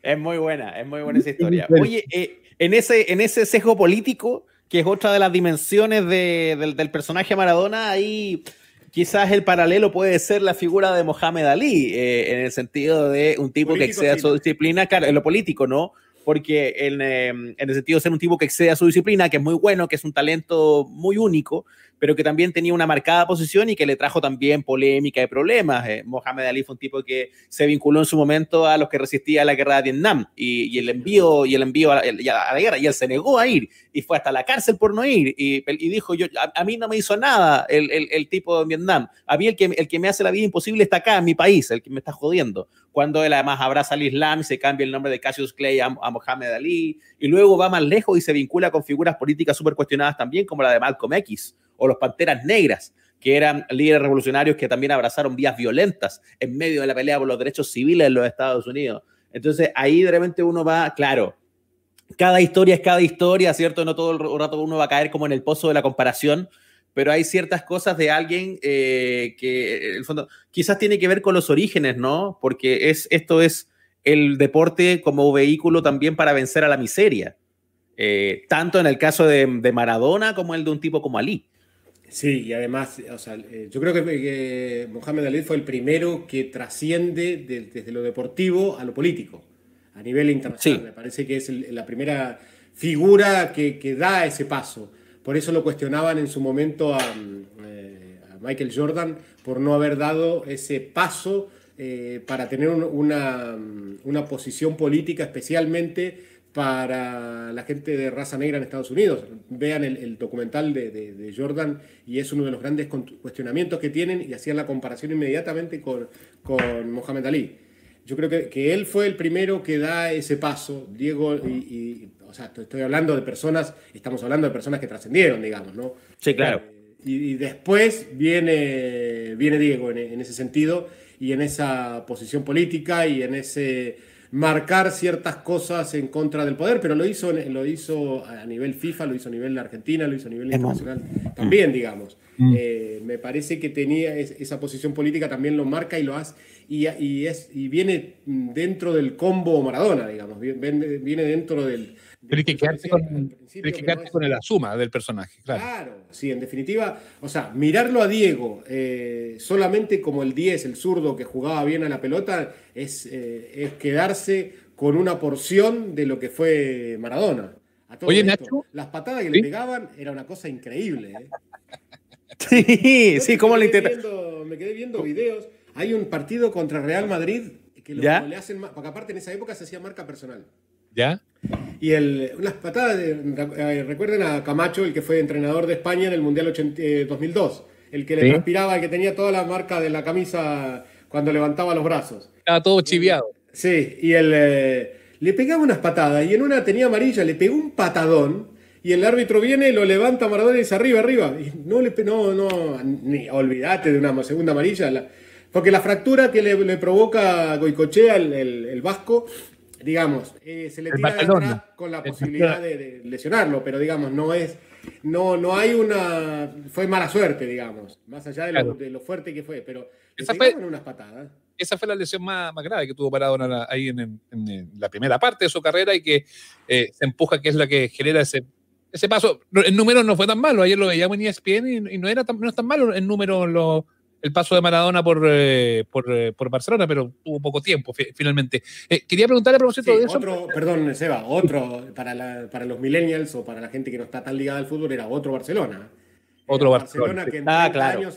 Speaker 2: Es muy buena, es muy buena esa historia. Oye, eh, en, ese, en ese sesgo político, que es otra de las dimensiones del, personaje Maradona, ahí quizás el paralelo puede ser la figura de Mohamed Ali, eh, en el sentido de un tipo que excede a su disciplina, claro, en lo político, ¿no? Porque en, em, en, el sentido de ser un tipo que excede a su disciplina, que es muy bueno, que es un talento muy único, pero que también tenía una marcada posición y que le trajo también polémica y problemas. Eh, Mohamed Ali fue un tipo que se vinculó en su momento a los que resistían a la guerra de Vietnam y, el envío, y el envío a, la guerra, y él se negó a ir y fue hasta la cárcel por no ir y, dijo, yo, a, mí no me hizo nada el, el, tipo de Vietnam, a mí el que, el que me hace la vida imposible está acá, en mi país, el que me está jodiendo. Cuando él además abraza al Islam y se cambia el nombre de Cassius Clay a, a Mohamed Ali y luego va más lejos y se vincula con figuras políticas súper cuestionadas también como la de Malcolm X o los Panteras Negras, que eran líderes revolucionarios que también abrazaron vías violentas en medio de la pelea por los derechos civiles en los Estados Unidos. Entonces ahí de repente uno va, claro, cada historia es cada historia, ¿cierto? No todo el rato uno va a caer como en el pozo de la comparación, pero hay ciertas cosas de alguien eh, que, en el fondo, quizás tiene que ver con los orígenes, ¿no? Porque es, esto es el deporte como vehículo también para vencer a la miseria, eh, tanto en el caso de, de Maradona como el de un tipo como Ali.
Speaker 3: Sí, y además, o sea, eh, yo creo que, Mohamed Ali fue el primero que trasciende desde lo deportivo a lo político, a nivel internacional. Me parece que es la primera figura que, da ese paso. Por eso lo cuestionaban en su momento a, eh, Michael Jordan por no haber dado ese paso eh, para tener una, una posición política especialmente para la gente de raza negra en Estados Unidos. Vean el, documental de, Jordan y es uno de los grandes cuestionamientos que tienen y hacían la comparación inmediatamente con, con Mohamed Ali. Yo creo que, él fue el primero que da ese paso, Diego, y, o sea, estoy hablando de personas, estamos hablando de personas que trascendieron, digamos, ¿no?
Speaker 2: Sí, claro.
Speaker 3: Eh, y, después viene, viene Diego en ese sentido y en esa posición política y en ese marcar ciertas cosas en contra del poder, pero lo hizo, lo hizo a nivel FIFA, lo hizo a nivel de Argentina, lo hizo a nivel internacional también, digamos. Mm. Eh, me parece que tenía esa posición política, también lo marca y lo hace, y, y, es, y viene dentro del combo Maradona, digamos, viene dentro del,
Speaker 1: pero hay que quedarse con, el asuma del personaje, claro.
Speaker 3: Claro, sí, en definitiva, o sea, mirarlo a Diego eh, solamente como el 10, el zurdo que jugaba bien a la pelota, es, eh, es quedarse con una porción de lo que fue Maradona.
Speaker 1: Oye, Nacho.
Speaker 3: Las patadas que le pegaban era una cosa increíble. ¿eh?
Speaker 2: Sí, sí, ¿cómo le
Speaker 3: intentó? Me quedé viendo videos. Hay un partido contra Real Madrid que lo, le hacen, porque aparte en esa época se hacía marca personal.
Speaker 1: ¿Ya?
Speaker 3: Y el, unas patadas, eh, recuerden a Camacho, el que fue entrenador de España en el Mundial 2002, eh, el que le transpiraba, el que tenía toda la marca de la camisa cuando levantaba los brazos.
Speaker 1: Estaba todo chiviado.
Speaker 3: Sí, y él eh, le pegaba unas patadas y en una tenía amarilla, le pegó un patadón y el árbitro viene, lo levanta a Maradona y dice arriba, arriba. Y no le no, no, ni olvídate de una segunda amarilla. porque la fractura que le, provoca Goicochea, el, el vasco, digamos, eh, se le tira de atrás con la posibilidad de, lesionarlo, pero digamos, no es, no, no hay una, fue mala suerte, digamos, más allá de, lo, fuerte que fue, pero esa fue, unas patadas.
Speaker 1: Esa fue la lesión más, más grave que tuvo Maradona ahí en, la primera parte de su carrera y que eh, se empuja, que es la que genera ese, ese paso. El número no fue tan malo, ayer lo veíamos en ESPN y, no, era tan, no es tan malo el número, lo, el paso de Maradona por, eh, eh, por, Barcelona, pero tuvo poco tiempo finalmente. Eh, quería preguntarle a propósito de eso.
Speaker 3: Otro, perdón, Seba, otro para, para los millennials o para la gente que no está tan ligada al fútbol era otro Barcelona.
Speaker 1: Otro Barcelona.
Speaker 3: que en, ah, años,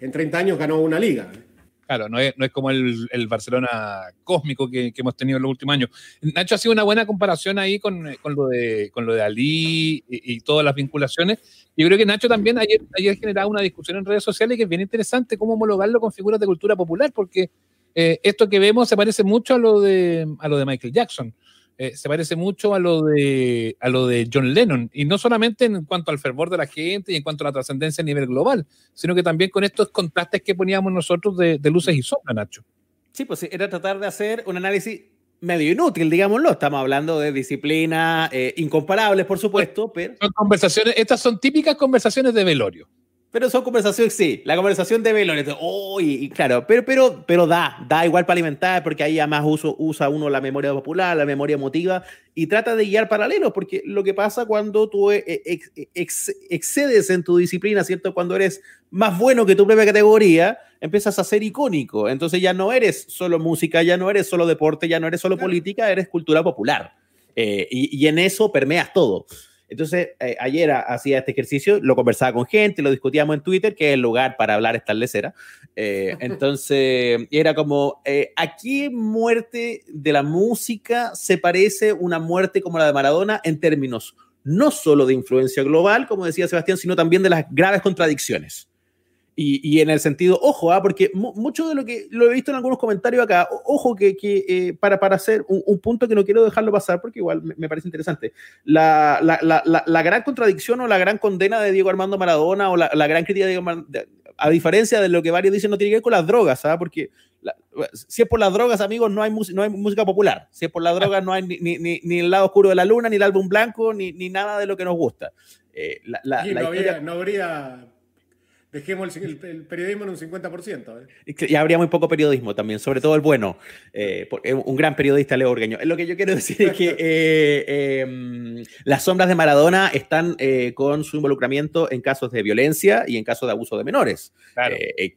Speaker 3: en 30 años ganó una liga.
Speaker 1: Claro, no es, como el, Barcelona cósmico que, hemos tenido en los últimos años. Nacho ha sido una buena comparación ahí con, lo, de, con lo de Ali y, todas las vinculaciones. Yo creo que Nacho también ayer, ayer generaba una discusión en redes sociales que es bien interesante cómo homologarlo con figuras de cultura popular, porque eh, esto que vemos se parece mucho a lo de, a lo de Michael Jackson. Eh, se parece mucho a lo, de, a lo de John Lennon, y no solamente en cuanto al fervor de la gente y en cuanto a la trascendencia a nivel global, sino que también con estos contrastes que poníamos nosotros de, luces y sombras, Nacho.
Speaker 2: Sí, pues era tratar de hacer un análisis medio inútil, digámoslo. Estamos hablando de disciplinas eh, incomparables, por supuesto, pero...
Speaker 1: Son conversaciones, estas son típicas conversaciones de velorio.
Speaker 2: Pero son conversaciones, sí, la conversación de velones. Oh, y, claro, pero, pero, pero da, da igual para alimentar, porque ahí además uso, usa uno la memoria popular, la memoria emotiva, y trata de guiar paralelos, porque lo que pasa cuando tú eh, excedes en tu disciplina, ¿cierto? Cuando eres más bueno que tu propia categoría, empiezas a ser icónico. Entonces ya no eres solo música, ya no eres solo deporte, ya no eres solo política, eres cultura popular. Eh, y, y en eso permeas todo. Entonces, eh, ayer hacía este ejercicio, lo conversaba con gente, lo discutíamos en Twitter, que es el lugar para hablar establecera. Eh, entonces, era como, eh, aquí muerte de la música se parece una muerte como la de Maradona en términos no solo de influencia global, como decía Sebastián, sino también de las graves contradicciones. Y, en el sentido, ojo, ¿ah? porque mucho de lo que lo he visto en algunos comentarios acá, ojo que, que eh, para, para hacer un, punto que no quiero dejarlo pasar porque igual me, parece interesante, la, la, la, la, gran contradicción o la gran condena de Diego Armando Maradona o la, gran crítica de Diego a diferencia de lo que varios dicen, no tiene que ver con las drogas, ¿sabes? Porque si es por las drogas, amigos, no hay, no hay música popular. Si es por las drogas, no hay ni, ni, ni, el lado oscuro de la luna, ni el álbum blanco, ni, ni nada de lo que nos gusta.
Speaker 3: Eh, la, la, no, habría, no, habría, Dejemos el, periodismo en un 50%. ¿eh?
Speaker 2: Y habría muy poco periodismo también, sobre todo el bueno. Eh, un gran periodista, Leo Orgueño. Lo que yo quiero decir es que eh, em, las sombras de Maradona están con su involucramiento en casos de violencia y en casos de abuso de menores,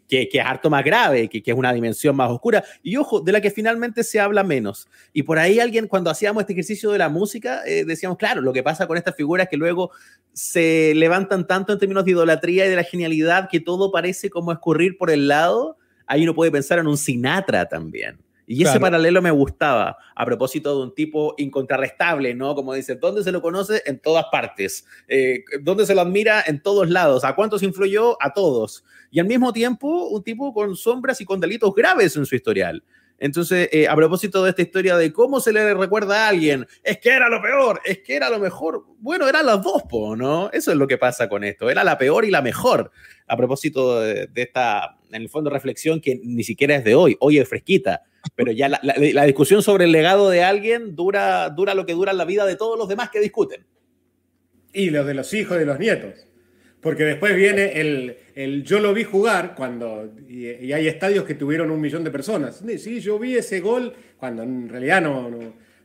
Speaker 2: que, es harto más grave, que, que, es una dimensión más oscura. Y ojo, de la que finalmente se habla menos. Y por ahí alguien, cuando hacíamos este ejercicio de la música, decíamos, claro, lo que pasa con estas figuras que luego se levantan tanto en términos de idolatría y de la genialidad que todo parece como escurrir por el lado, ahí uno puede pensar en un Sinatra también. Y ese paralelo me gustaba, a propósito de un tipo incontrarrestable, ¿no? Como dice, ¿dónde se lo conoce? En todas partes. Eh, ¿Dónde se lo admira? En todos lados. ¿A cuántos influyó? A todos. Y al mismo tiempo, un tipo con sombras y con delitos graves en su historial. Entonces, eh, a propósito de esta historia de cómo se le recuerda a alguien, es que era lo peor, es que era lo mejor. Bueno, eran las dos, ¿no? Eso es lo que pasa con esto. Era la peor y la mejor. A propósito de, esta, en el fondo, reflexión que ni siquiera es de hoy, hoy es fresquita. Pero ya la, la, discusión sobre el legado de alguien dura, dura lo que dura la vida de todos los demás que discuten.
Speaker 3: Y los de los hijos y de los nietos. Porque después viene el, el, yo lo vi jugar cuando y, hay estadios que tuvieron un millón de personas. Sí, yo vi ese gol cuando en realidad no,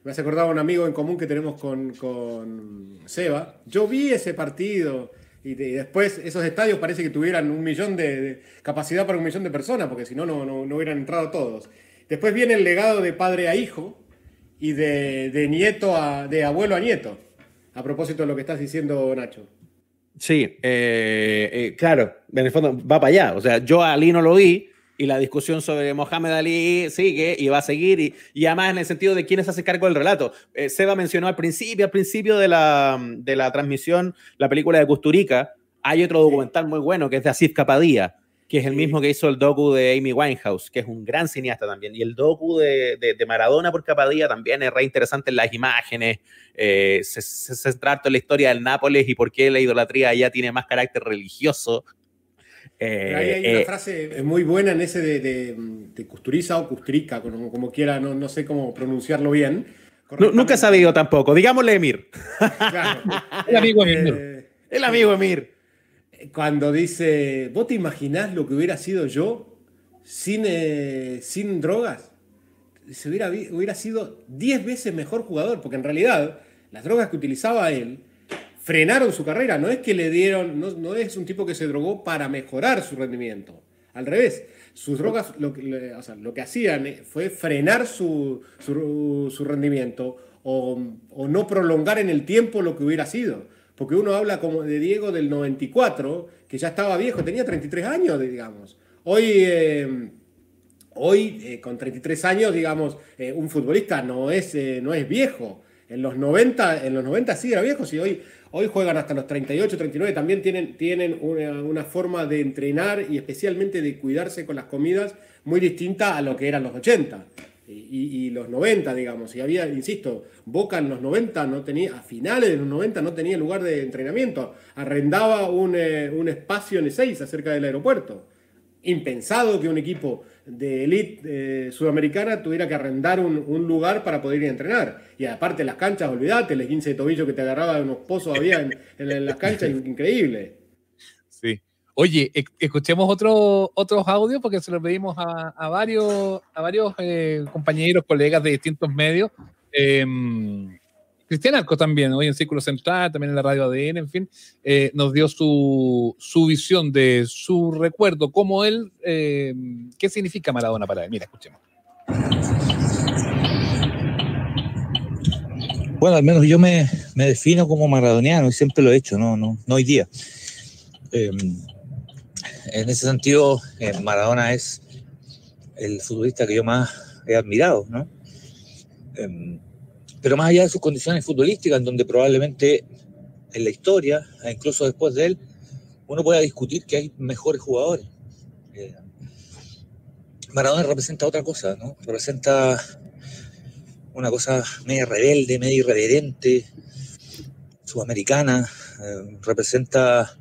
Speaker 3: me has acordado un amigo en común que tenemos con, con Seba. Yo vi ese partido y, después esos estadios parece que tuvieran un millón de, capacidad para un millón de personas porque si no, no, no hubieran entrado todos. Después viene el legado de padre a hijo y de, de nieto a de abuelo a nieto. A propósito de lo que estás diciendo, Nacho.
Speaker 2: Sí, eh, eh, claro, en el fondo va para allá. O sea, yo a Ali no lo vi y la discusión sobre Mohamed Ali sigue y va a seguir y, y además en el sentido de quiénes hace cargo del relato. Eh, Seba mencionó al principio, al principio de la, de la transmisión, la película de Custurica. Hay otro documental muy bueno que es de Asif Kapadia, que es el mismo que hizo el docu de Amy Winehouse, que es un gran cineasta también. Y el docu de, de, Maradona por Capadilla también es re interesante en las imágenes, eh, se, centra en la historia del Nápoles y por qué la idolatría allá tiene más carácter religioso.
Speaker 3: Eh, hay, una eh, frase muy buena en ese de, de, Custuriza o Custrica, como, como quiera, no, no, sé cómo pronunciarlo bien.
Speaker 2: nunca he sabido tampoco, digámosle Emir. el amigo Emir. el amigo Emir
Speaker 3: cuando dice, ¿vos te imaginás lo que hubiera sido yo sin, eh, sin drogas? Se hubiera, hubiera sido 10 veces mejor jugador, porque en realidad las drogas que utilizaba él frenaron su carrera. No es que le dieron, no, es un tipo que se drogó para mejorar su rendimiento. Al revés, sus drogas lo, que hacían eh, fue frenar su, su, rendimiento o, o, no prolongar en el tiempo lo que hubiera sido. Porque uno habla como de Diego del 94, que ya estaba viejo, tenía 33 años, digamos. Hoy, eh, hoy eh, con 33 años, digamos, eh, un futbolista no es, no es viejo. En los 90, en los 90 sí era viejo, sí, hoy, hoy juegan hasta los 38, 39, también tienen, tienen una, una, forma de entrenar y especialmente de cuidarse con las comidas muy distinta a lo que eran los 80 y, los 90, digamos. Y había, insisto, Boca en los 90 no tenía, a finales de los 90 no tenía lugar de entrenamiento. Arrendaba un, eh, un espacio en Ezeiza cerca del aeropuerto. Impensado que un equipo de élite eh, sudamericana tuviera que arrendar un, lugar para poder ir a entrenar. Y aparte las canchas, olvídate, el 15 de tobillo que te agarraba de unos pozos había en, en las canchas, increíble.
Speaker 1: Oye, escuchemos otro, otros audios porque se los pedimos a, varios, a varios eh, compañeros, colegas de distintos medios. Em, Cristian Arco también, hoy en Círculo Central, también en la radio ADN, en fin, eh, nos dio su, su, visión de su recuerdo, cómo él, em, qué significa Maradona para él. Mira, escuchemos.
Speaker 5: Bueno, al menos yo me, me defino como maradoniano y siempre lo he hecho, no, no, no hoy día. En ese sentido, eh, Maradona es el futbolista que yo más he admirado, ¿no? Em, pero más allá de sus condiciones futbolísticas, en donde probablemente en la historia, incluso después de él, uno pueda discutir que hay mejores jugadores. Eh, Maradona representa otra cosa, ¿no? Representa una cosa media rebelde, media irreverente, sudamericana, eh, representa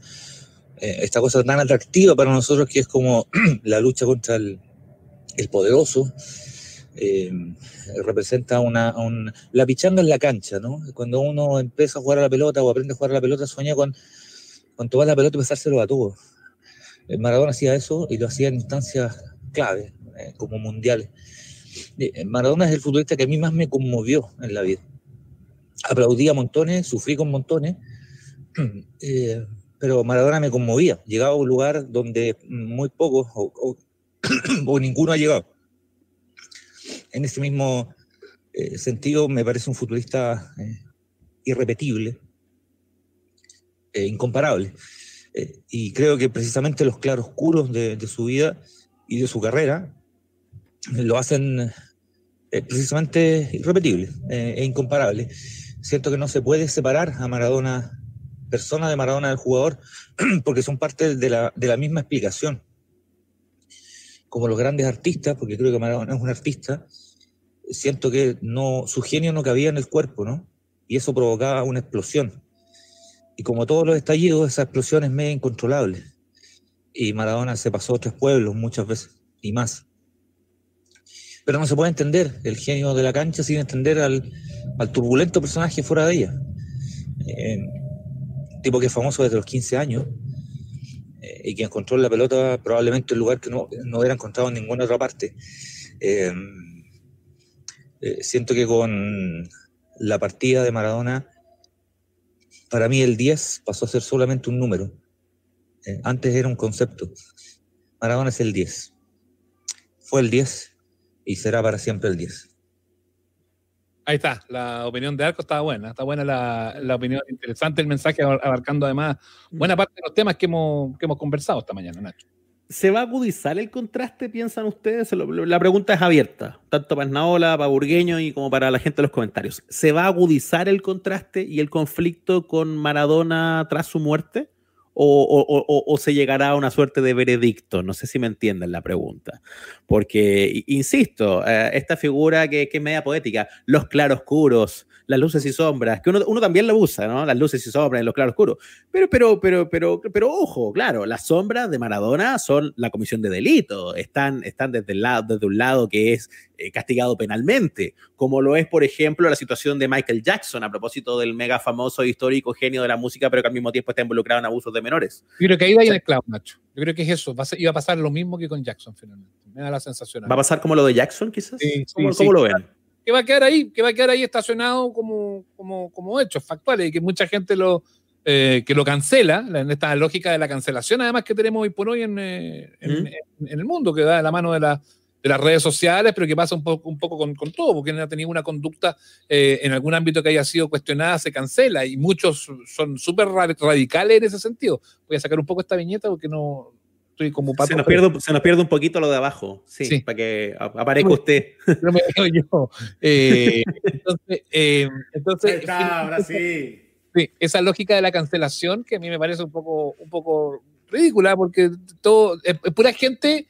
Speaker 5: eh, esta cosa tan atractiva para nosotros que es como la lucha contra el, poderoso. Eh, representa una, la pichanga en la cancha, ¿no? Cuando uno empieza a jugar a la pelota o aprende a jugar a la pelota, sueña con, con tomar la pelota y pasárselo a todo. Maradona hacía eso y lo hacía en instancias claves, como mundiales. Maradona es el futbolista que a mí más me conmovió en la vida. Aplaudía montones, sufrí con montones, eh, pero Maradona me conmovía. Llegaba a un lugar donde muy pocos o, ninguno ha llegado. En ese mismo eh, sentido, me parece un futbolista eh, irrepetible, incomparable. y creo que precisamente los claroscuros de, de su vida y de su carrera lo hacen precisamente irrepetible e incomparable. Siento que no se puede separar a Maradona persona de Maradona del jugador, porque son parte de la, de la misma explicación. Como los grandes artistas, porque creo que Maradona es un artista, siento que no, su genio no cabía en el cuerpo, ¿no? Y eso provocaba una explosión. Y como todos los estallidos, esa explosión es medio incontrolable. Y Maradona se pasó a otros pueblos muchas veces, y más. Pero no se puede entender el genio de la cancha sin entender al, al turbulento personaje fuera de ella. Eh, tipo que es famoso desde los 15 años eh, y que encontró la pelota probablemente en un lugar que no, no hubiera encontrado en ninguna otra parte. Em, eh, siento que con la partida de Maradona, para mí el 10 pasó a ser solamente un número. Eh, antes era un concepto. Maradona es el 10. Fue el 10 y será para siempre el 10.
Speaker 1: Ahí está, la opinión de Arco estaba buena, está buena la, la, opinión, interesante el mensaje abarcando además mm. buena parte de los temas que hemos, que hemos conversado esta mañana, Nacho.
Speaker 2: ¿Se va a agudizar el contraste, piensan ustedes? La pregunta es abierta, tanto para Naola, para Burgueño y como para la gente de los comentarios. ¿Se va a agudizar el contraste y el conflicto con Maradona tras su muerte? O, se llegará a una suerte de veredicto. No sé si me entienden la pregunta. Porque, insisto, eh, esta figura que, que, es media poética, los claroscuros, las luces y sombras, que uno, también lo usa, ¿no? Las luces y sombras en los claroscuros. Pero, pero, pero, pero, pero, ojo, claro, las sombras de Maradona son la comisión de delito, están, están desde, el lado, desde un lado que es eh, castigado penalmente, como lo es, por ejemplo, la situación de Michael Jackson a propósito del mega famoso histórico genio de la música, pero que al mismo tiempo está involucrado en abusos de menores.
Speaker 1: Yo creo que ahí va en el clavo, Nacho. Yo creo que es eso. Va a iba a pasar lo mismo que con Jackson, finalmente. Me da la sensación.
Speaker 2: ¿Va a pasar como lo de Jackson, quizás? Sí, ¿Cómo, lo ven?
Speaker 1: Que va a quedar ahí, que va a quedar ahí estacionado como, como, como hechos factuales y que mucha gente lo, eh, que lo cancela, en esta lógica de la cancelación, además que tenemos hoy por hoy en, eh, en, en el mundo, que da de la mano de la, de las redes sociales, pero que pasa un poco, un poco con, con todo, porque ha tenido una conducta eh, en algún ámbito que haya sido cuestionada, se cancela, y muchos son súper radicales en ese sentido. Voy a sacar un poco esta viñeta porque no estoy como
Speaker 2: pato. Se nos, pierde, se nos pierde un poquito lo de abajo, sí, para que aparezca usted. No me veo yo.
Speaker 1: Eh, entonces, eh, entonces ahora sí. Sí, esa lógica de la cancelación que a mí me parece un poco, un poco ridícula, porque todo, es pura gente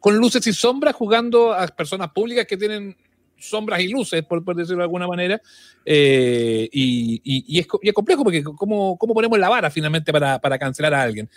Speaker 1: con luces y sombras jugando a personas públicas que tienen sombras y luces, por, decirlo de alguna manera, eh, y, es, complejo porque ¿cómo, cómo, ponemos la vara finalmente para, cancelar a alguien.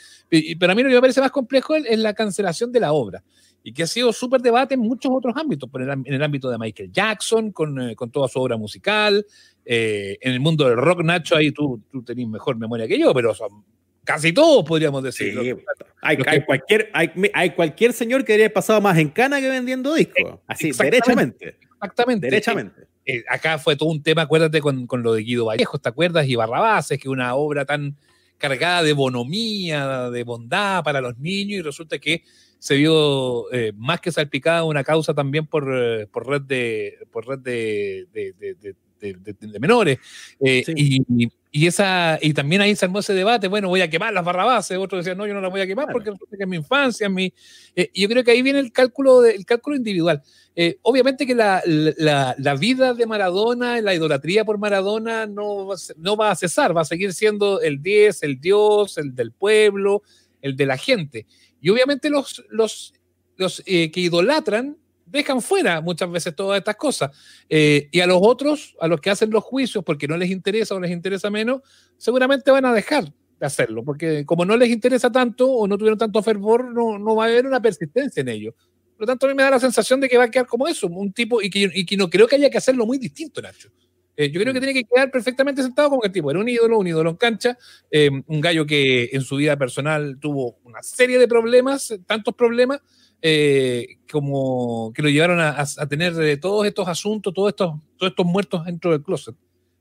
Speaker 1: pero a mí lo que me parece más complejo es, la cancelación de la obra, y que ha sido súper debate en muchos otros ámbitos, en el, ámbito de Michael Jackson, con, eh, toda su obra musical, eh, en el mundo del rock, Nacho, ahí tú, tú tenés mejor memoria que yo, pero son casi todos podríamos decir.
Speaker 2: hay, cualquier, hay, cualquier señor que debería haber pasado más en cana que vendiendo discos. Así, derechamente.
Speaker 1: Exactamente.
Speaker 2: Derechamente.
Speaker 1: Eh, acá fue todo un tema, acuérdate, con, con, lo de Guido Vallejo, ¿te acuerdas? Y Barrabases, que una obra tan cargada de bonomía, de bondad para los niños, y resulta que se vio eh, más que salpicada una causa también por, eh, por red de por red de, de, menores. y, y, esa, y también ahí se armó ese debate, bueno, voy a quemar las barrabases, otros decían, no, yo no las voy a quemar porque es mi infancia, mi... Eh, y yo creo que ahí viene el cálculo, de, el cálculo individual. Eh, obviamente que la, la, la, vida de Maradona, la idolatría por Maradona no, no va a cesar, va a seguir siendo el 10, el Dios, el del pueblo, el de la gente. Y obviamente los, los, los eh, que idolatran dejan fuera muchas veces todas estas cosas. Eh, y a los otros, a los que hacen los juicios porque no les interesa o les interesa menos, seguramente van a dejar de hacerlo, porque como no les interesa tanto o no tuvieron tanto fervor, no, no va a haber una persistencia en ello. Por lo tanto, a mí me da la sensación de que va a quedar como eso, un tipo, y que, y que no creo que haya que hacerlo muy distinto, Nacho. Eh, yo creo que tiene que quedar perfectamente sentado como el tipo era un ídolo, un ídolo en cancha, eh, un gallo que en su vida personal tuvo una serie de problemas, tantos problemas, eh, como que lo llevaron a, a tener todos estos asuntos, todos estos, todos estos muertos dentro del closet.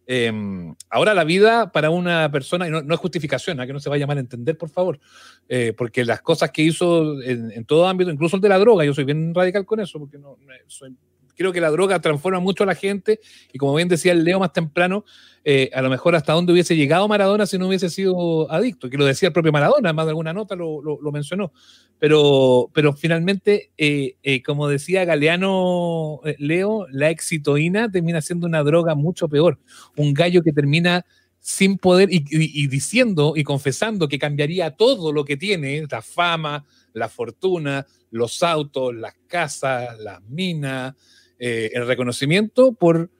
Speaker 1: Em, ahora la vida para una persona, y no, es justificación, a que no se vaya a mal entender, por favor, eh, porque las cosas que hizo en, todo ámbito, incluso el de la droga, yo soy bien radical con eso, porque no, soy, creo que la droga transforma mucho a la gente y como bien decía el Leo más temprano, eh, a lo mejor hasta dónde hubiese llegado Maradona si no hubiese sido adicto, que lo decía el propio Maradona, más de alguna nota lo, lo, mencionó, pero, pero finalmente, eh, eh, como decía Galeano Leo, la exitoína termina siendo una droga mucho peor, un gallo que termina sin poder y, y diciendo y confesando que cambiaría todo lo que tiene, la fama, la fortuna, los autos, las casas, las minas, el reconocimiento por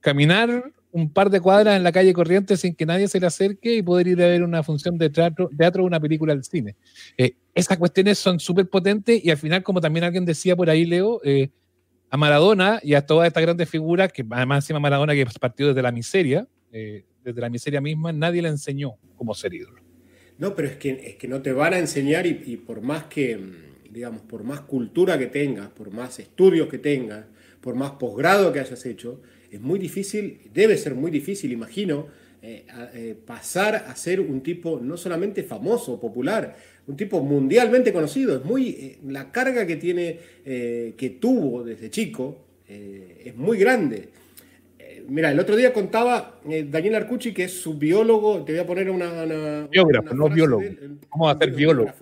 Speaker 1: caminar un par de cuadras en la calle corriente sin que nadie se le acerque y poder ir a ver una función de teatro, teatro una película al cine. Eh, esas cuestiones son súper potentes y al final, como también alguien decía por ahí, Leo, eh, a Maradona y a todas estas grandes figuras, que además encima Maradona que partió desde la miseria, eh, desde la miseria misma, nadie le enseñó cómo ser ídolo.
Speaker 3: No, pero es que, es que no te van a enseñar y, y por más que, digamos, por más cultura que tengas, por más estudios que tengas, por más posgrado que hayas hecho, es muy difícil, debe ser muy difícil, imagino, eh, eh, pasar a ser un tipo no solamente famoso, popular, un tipo mundialmente conocido. Es muy, eh, la carga que tiene, que tuvo desde chico, es muy grande. Mira, el otro día contaba Daniel Arcucci, que es su biólogo, te voy a poner una...
Speaker 1: biógrafo, no biólogo. Vamos a hacer biólogo.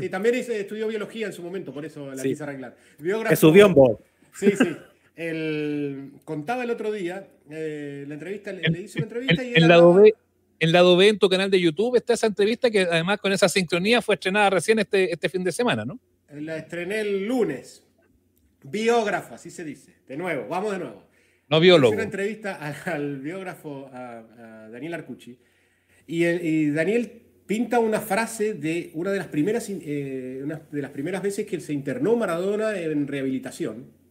Speaker 3: Sí, también estudió biología en su momento, por eso la quise arreglar.
Speaker 2: Biógrafo, es su biombo.
Speaker 3: Sí, sí. El, contaba el otro día, eh, la entrevista, le, hice una entrevista
Speaker 1: en,
Speaker 3: y
Speaker 1: en lado B, en lado B, en tu canal de YouTube, está esa entrevista que además con esa sincronía fue estrenada recién este, este fin de semana, ¿no?
Speaker 3: La estrené el lunes. Biógrafo, así se dice. De nuevo, vamos de nuevo.
Speaker 1: No biólogo.
Speaker 3: Hice una entrevista al, biógrafo, a, Daniel Arcucci, y, Daniel pinta una frase de una de las primeras, eh, una de las primeras veces que se internó Maradona en rehabilitación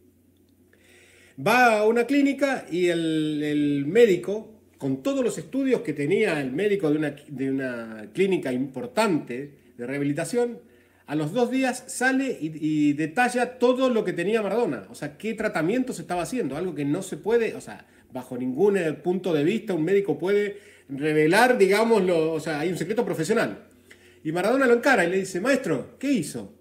Speaker 3: Va a una clínica y el, médico, con todos los estudios que tenía el médico de una, de una clínica importante de rehabilitación, a los dos días sale y, detalla todo lo que tenía Maradona. O sea, qué tratamiento se estaba haciendo. Algo que no se puede, o sea, bajo ningún eh, punto de vista un médico puede revelar, digamos, o sea, hay un secreto profesional. Y Maradona lo encara y le dice, maestro, ¿qué hizo?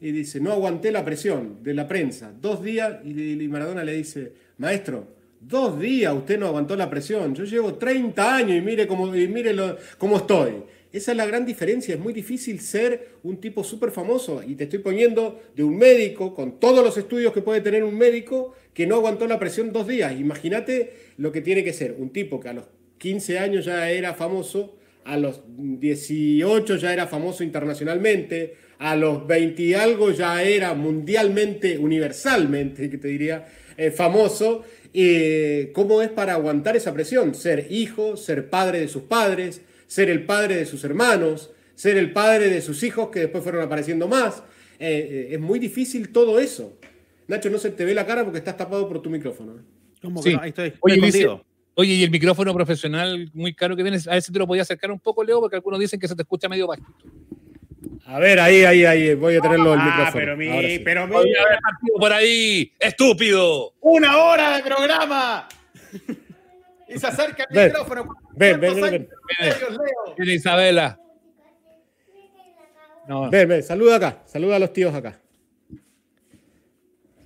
Speaker 3: Y dice, no aguanté la presión de la prensa. Dos días y, Maradona le dice, maestro, dos días usted no aguantó la presión. Yo llevo 30 años y mire cómo, mire cómo estoy. Esa es la gran diferencia. Es muy difícil ser un tipo súper famoso. Y te estoy poniendo de un médico, con todos los estudios que puede tener un médico, que no aguantó la presión dos días. Imagínate lo que tiene que ser un tipo que a los 15 años ya era famoso, a los 18 ya era famoso internacionalmente, a los 20 y algo ya era mundialmente, universalmente, que te diría, eh, famoso. Eh, ¿Cómo es para aguantar esa presión? Ser hijo, ser padre de sus padres, ser el padre de sus hermanos, ser el padre de sus hijos que después fueron apareciendo más. Eh, es muy difícil todo eso. Nacho, no se te ve la cara porque estás tapado por tu micrófono.
Speaker 1: ¿Cómo que Ahí estoy, oye, oye, y el micrófono profesional muy caro que tienes, a ver si te lo podía acercar un poco, Leo, porque algunos dicen que se te escucha medio bajito.
Speaker 3: A ver, ahí, ahí, ahí, voy a tenerlo el ah, micrófono.
Speaker 2: Pero mi, pero mi.
Speaker 1: por ahí, estúpido.
Speaker 2: Una hora de programa. y se acerca el micrófono.
Speaker 3: Ven, ven, ven.
Speaker 1: ven. Isabela.
Speaker 3: No. Ven, ven, saluda acá, saluda a los tíos acá.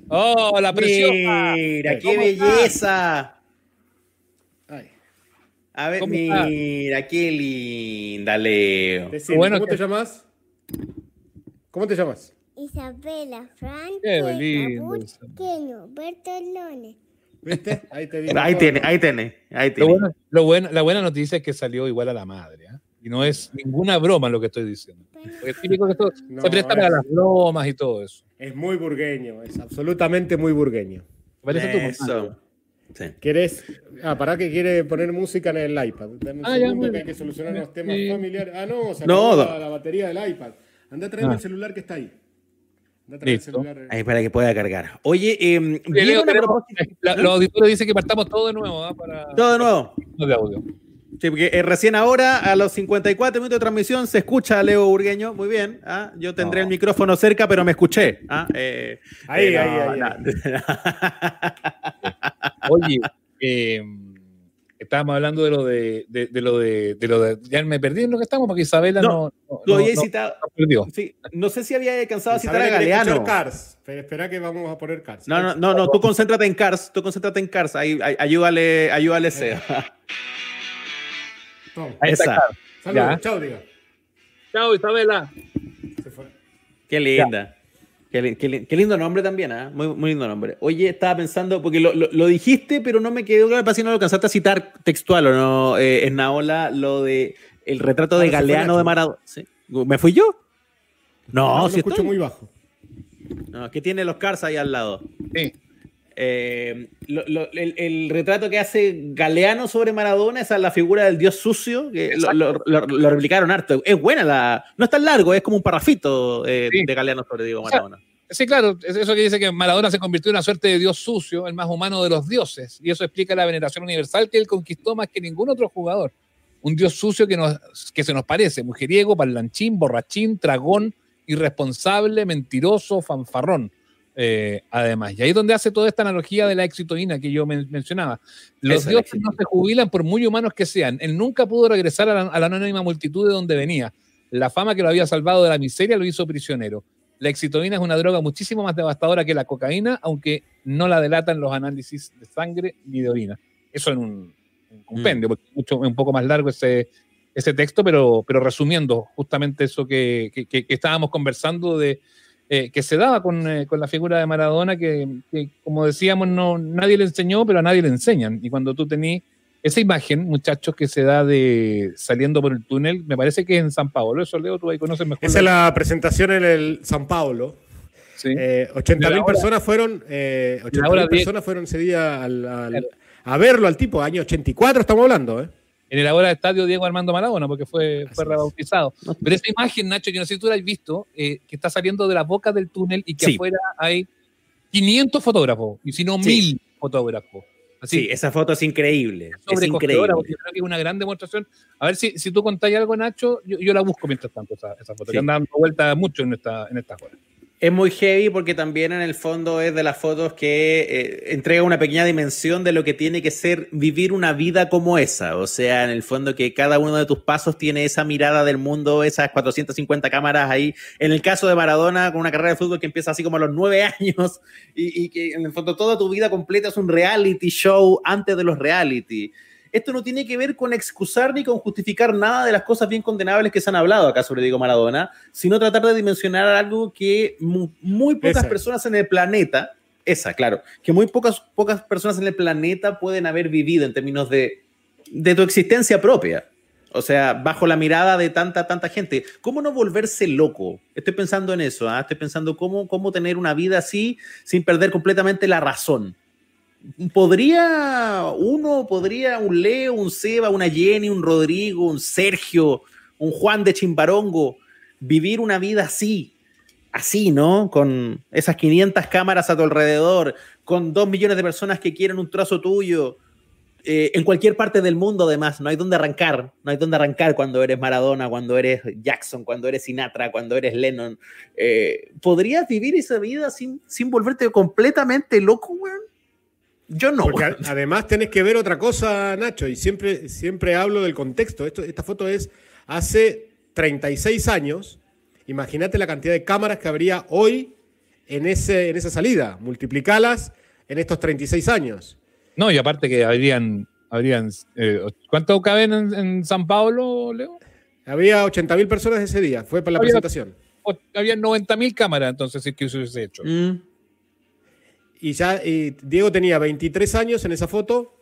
Speaker 1: Oh, la presión.
Speaker 2: Mira, qué belleza. Ay. A ver, mira, qué linda, Leo.
Speaker 3: bueno, ¿Cómo te llamas? ¿Cómo te llamas?
Speaker 6: Isabela Fran.
Speaker 1: Qué lindo.
Speaker 6: Bertolone.
Speaker 3: ¿Viste?
Speaker 2: Ahí te Ahí tiene, ahí tiene. Ahí tiene.
Speaker 1: Lo bueno, la buena noticia es que salió igual a la madre. ¿eh? Y no es ninguna broma lo que estoy diciendo. Porque es típico que esto se presta para las bromas y todo eso.
Speaker 3: Es muy burgueño, es absolutamente muy burgueño.
Speaker 1: Parece tu.
Speaker 2: Sí.
Speaker 3: ¿Querés? Ah, para que quiere poner música en el iPad. Dame un
Speaker 1: Ah,
Speaker 3: segundo que hay que solucionar los temas familiares. Ah, no, se
Speaker 2: No,
Speaker 3: la, la batería del iPad. Anda a traerme
Speaker 1: Ah.
Speaker 3: el celular que está ahí. Anda a traer el celular.
Speaker 2: Ahí para que pueda cargar. Oye, eh,
Speaker 1: Oye,
Speaker 2: ¿vieron
Speaker 1: Leo,
Speaker 2: a
Speaker 1: tenemos-
Speaker 2: propósito-
Speaker 1: la- los auditores dicen que partamos todo de nuevo ¿ah? para
Speaker 2: Todo de nuevo.
Speaker 1: de audio.
Speaker 2: Sí, porque eh, recién ahora, a los 54 minutos de transmisión, se escucha a Leo Burgueño. Muy bien. ¿ah? Yo tendré
Speaker 1: No.
Speaker 2: el micrófono cerca, pero me escuché. ¿ah? Eh,
Speaker 3: Ahí,
Speaker 2: eh,
Speaker 3: ahí,
Speaker 2: no,
Speaker 3: ahí,
Speaker 2: no.
Speaker 1: Oye, eh, estábamos hablando de lo de, de, de lo de, de lo de. Ya me perdí en lo que estamos porque Isabela
Speaker 2: No,
Speaker 1: no. no,
Speaker 2: Lo había
Speaker 1: no-
Speaker 2: citado.
Speaker 1: perdió.
Speaker 2: Sí, no sé si había alcanzado a citar a Galeano.
Speaker 3: Cars. Pero espera que vamos a poner Cars.
Speaker 2: No, no, no, no, tú concéntrate en Cars, tú concéntrate en Cars, ahí, ayúdale, ayúdale Seba.
Speaker 1: Ahí
Speaker 2: Esa.
Speaker 3: Saludos, chao, diga.
Speaker 1: Chao, Isabela.
Speaker 3: Se fue.
Speaker 2: Qué linda. Qué, li- qué li- qué lindo nombre también, ¿ah? Muy, muy lindo nombre. Oye, estaba pensando, porque lo, lo- lo dijiste, pero no me quedó claro para si no lo alcanzaste a citar textual o no, eh, en Naola, lo de el retrato de
Speaker 3: fue
Speaker 2: Galeano de Maradona. ¿Sí? ¿Me fui yo? No,
Speaker 3: No, lo
Speaker 2: si
Speaker 3: escucho
Speaker 2: estoy.
Speaker 3: muy bajo.
Speaker 2: No, que tiene los Cars ahí al lado.
Speaker 1: Sí.
Speaker 2: Eh, lo- lo- el, el retrato que hace Galeano sobre Maradona, esa es la figura del dios sucio, que lo, replicaron harto. Es buena la. No es tan largo, es como un parrafito eh,
Speaker 1: Sí.
Speaker 2: de Galeano sobre Diego
Speaker 1: O sea,
Speaker 2: Maradona.
Speaker 1: Sí, claro, es eso que dice que Maradona se convirtió en una suerte de dios sucio, el más humano de los dioses, y eso explica la veneración universal que él conquistó más que ningún otro jugador. Un dios sucio que, nos, que se nos parece, mujeriego, parlanchín, borrachín, tragón, irresponsable, mentiroso, fanfarrón. Eh, además, y ahí es donde hace toda esta analogía de la exitoína que yo men- mencionaba. Los
Speaker 2: Esa,
Speaker 1: dioses no se jubilan por muy humanos que sean. Él nunca pudo regresar a la, a la anónima multitud de donde venía. La fama que lo había salvado de la miseria lo hizo prisionero. La exitoína es una droga muchísimo más devastadora que la cocaína, aunque no la delatan los análisis de sangre ni de orina. Eso en un, un compendio, porque es mucho, un poco más largo ese, ese texto, pero, pero resumiendo justamente eso que, que- que- que estábamos conversando de eh, que se daba con, eh, con la figura de Maradona, que, que, como decíamos, no, nadie le enseñó, pero a nadie le enseñan. Y cuando tú tenés esa imagen, muchachos, que se da de saliendo por el túnel, me parece que es en San Pablo. Eso, Leo, tú ahí conoces mejor.
Speaker 3: Esa es la presentación en el San Paulo.
Speaker 1: Sí.
Speaker 3: Eh, 80.000
Speaker 1: De la hora-
Speaker 3: personas fueron, eh,
Speaker 1: de la hora
Speaker 3: 80.000
Speaker 1: diez.
Speaker 3: personas fueron ese día al- al-
Speaker 1: Claro.
Speaker 3: a verlo al tipo, año 84 estamos hablando, ¿eh?
Speaker 1: En el ahora estadio Diego Armando Maradona, porque fue, fue
Speaker 3: es.
Speaker 1: rebautizado. Pero esa imagen, Nacho, yo no sé si tú la has visto, eh, que está saliendo de la boca del túnel y que
Speaker 2: Sí.
Speaker 1: afuera hay 500 fotógrafos, y si no,
Speaker 2: Sí.
Speaker 1: 1000 fotógrafos. Así,
Speaker 2: Sí, esa foto es increíble. Es increíble.
Speaker 1: porque creo que es una gran demostración. A ver si, si tú contáis algo, Nacho, yo, yo la busco mientras tanto, esa, esa foto,
Speaker 2: Sí.
Speaker 1: que anda dando vuelta mucho en esta, en esta hora.
Speaker 2: Es muy heavy porque también en el fondo es de las fotos que eh, entrega una pequeña dimensión de lo que tiene que ser vivir una vida como esa. O sea, en el fondo que cada uno de tus pasos tiene esa mirada del mundo, esas 450 cámaras ahí. En el caso de Maradona, con una carrera de fútbol que empieza así como a los nueve años y, y que en el fondo toda tu vida completa es un reality show antes de los reality. Esto no tiene que ver con excusar ni con justificar nada de las cosas bien condenables que se han hablado acá sobre Diego Maradona, sino tratar de dimensionar algo que mu- muy pocas
Speaker 3: Esa.
Speaker 2: personas en el planeta, esa, claro, que muy pocas, pocas personas en el planeta pueden haber vivido en términos de, de tu existencia propia. O sea, bajo la mirada de tanta, tanta gente. ¿Cómo no volverse loco? Estoy pensando en eso, ¿ah? estoy pensando cómo, cómo tener una vida así sin perder completamente la razón. ¿Podría uno, podría un Leo, un Seba, una Jenny, un Rodrigo, un Sergio, un Juan de Chimbarongo vivir una vida así? Así, ¿no? Con esas 500 cámaras a tu alrededor, con dos millones de personas que quieren un trazo tuyo, eh, en cualquier parte del mundo, además, no hay dónde arrancar, no hay dónde arrancar cuando eres Maradona, cuando eres Jackson, cuando eres Sinatra, cuando eres Lennon. Eh, ¿Podrías vivir esa vida sin, sin volverte completamente loco, weón? Yo no.
Speaker 3: Porque además tenés que ver otra cosa, Nacho, y siempre, siempre hablo del contexto. Esto, esta foto es hace 36 años. Imagínate la cantidad de cámaras que habría hoy en, ese, en esa salida. Multiplicalas en estos 36 años.
Speaker 1: No, y aparte que habrían, habrían eh, ¿cuánto caben en, en San Pablo, Leo?
Speaker 3: Había 80.000 personas ese día, fue para la
Speaker 1: Había-
Speaker 3: presentación.
Speaker 1: O- habían 90.000 cámaras, entonces, si es que se hubiese hecho.
Speaker 2: Mm.
Speaker 3: Y ya Diego tenía 23 años en esa foto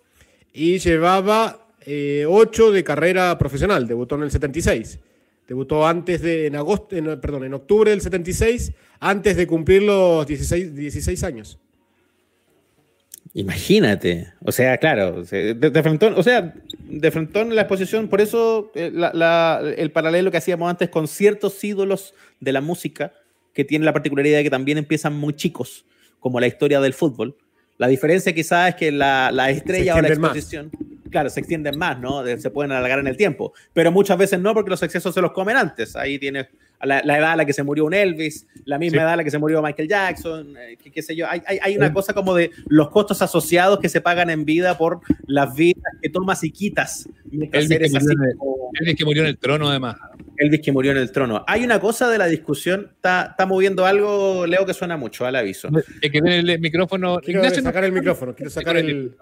Speaker 3: y llevaba 8 de carrera profesional. Debutó en el 76. Debutó antes de, en agosto, en- perdón, en octubre del 76, antes de cumplir los 16, 16 años.
Speaker 2: Imagínate. O sea, claro, de, de frentón, o sea, de frentón en la exposición, por eso eh, el paralelo que hacíamos antes con ciertos ídolos de la música que tienen la particularidad de que también empiezan muy chicos, como la historia del fútbol. La diferencia quizás es que la, la estrella o la
Speaker 3: más.
Speaker 2: exposición, claro, se extienden más, ¿no? Se pueden alargar en el tiempo, pero muchas veces no porque los excesos se los comen antes. Ahí tienes la, la edad a la que se murió un Elvis, la misma
Speaker 1: Sí.
Speaker 2: edad a la que se murió Michael Jackson, eh, qué, qué sé yo. Hay, hay, hay una cosa como de los costos asociados que se pagan en vida por las vidas que tomas y quitas.
Speaker 1: Elvis que, murió en el, Elvis que murió en el trono, además.
Speaker 2: Elvis que murió en el trono. Hay una cosa de la discusión, está, está moviendo algo, Leo, que suena mucho, al aviso.
Speaker 1: Es que tiene el micrófono.
Speaker 3: Quiero
Speaker 1: Ignacio,
Speaker 3: sacar el micrófono, quiero sacar el.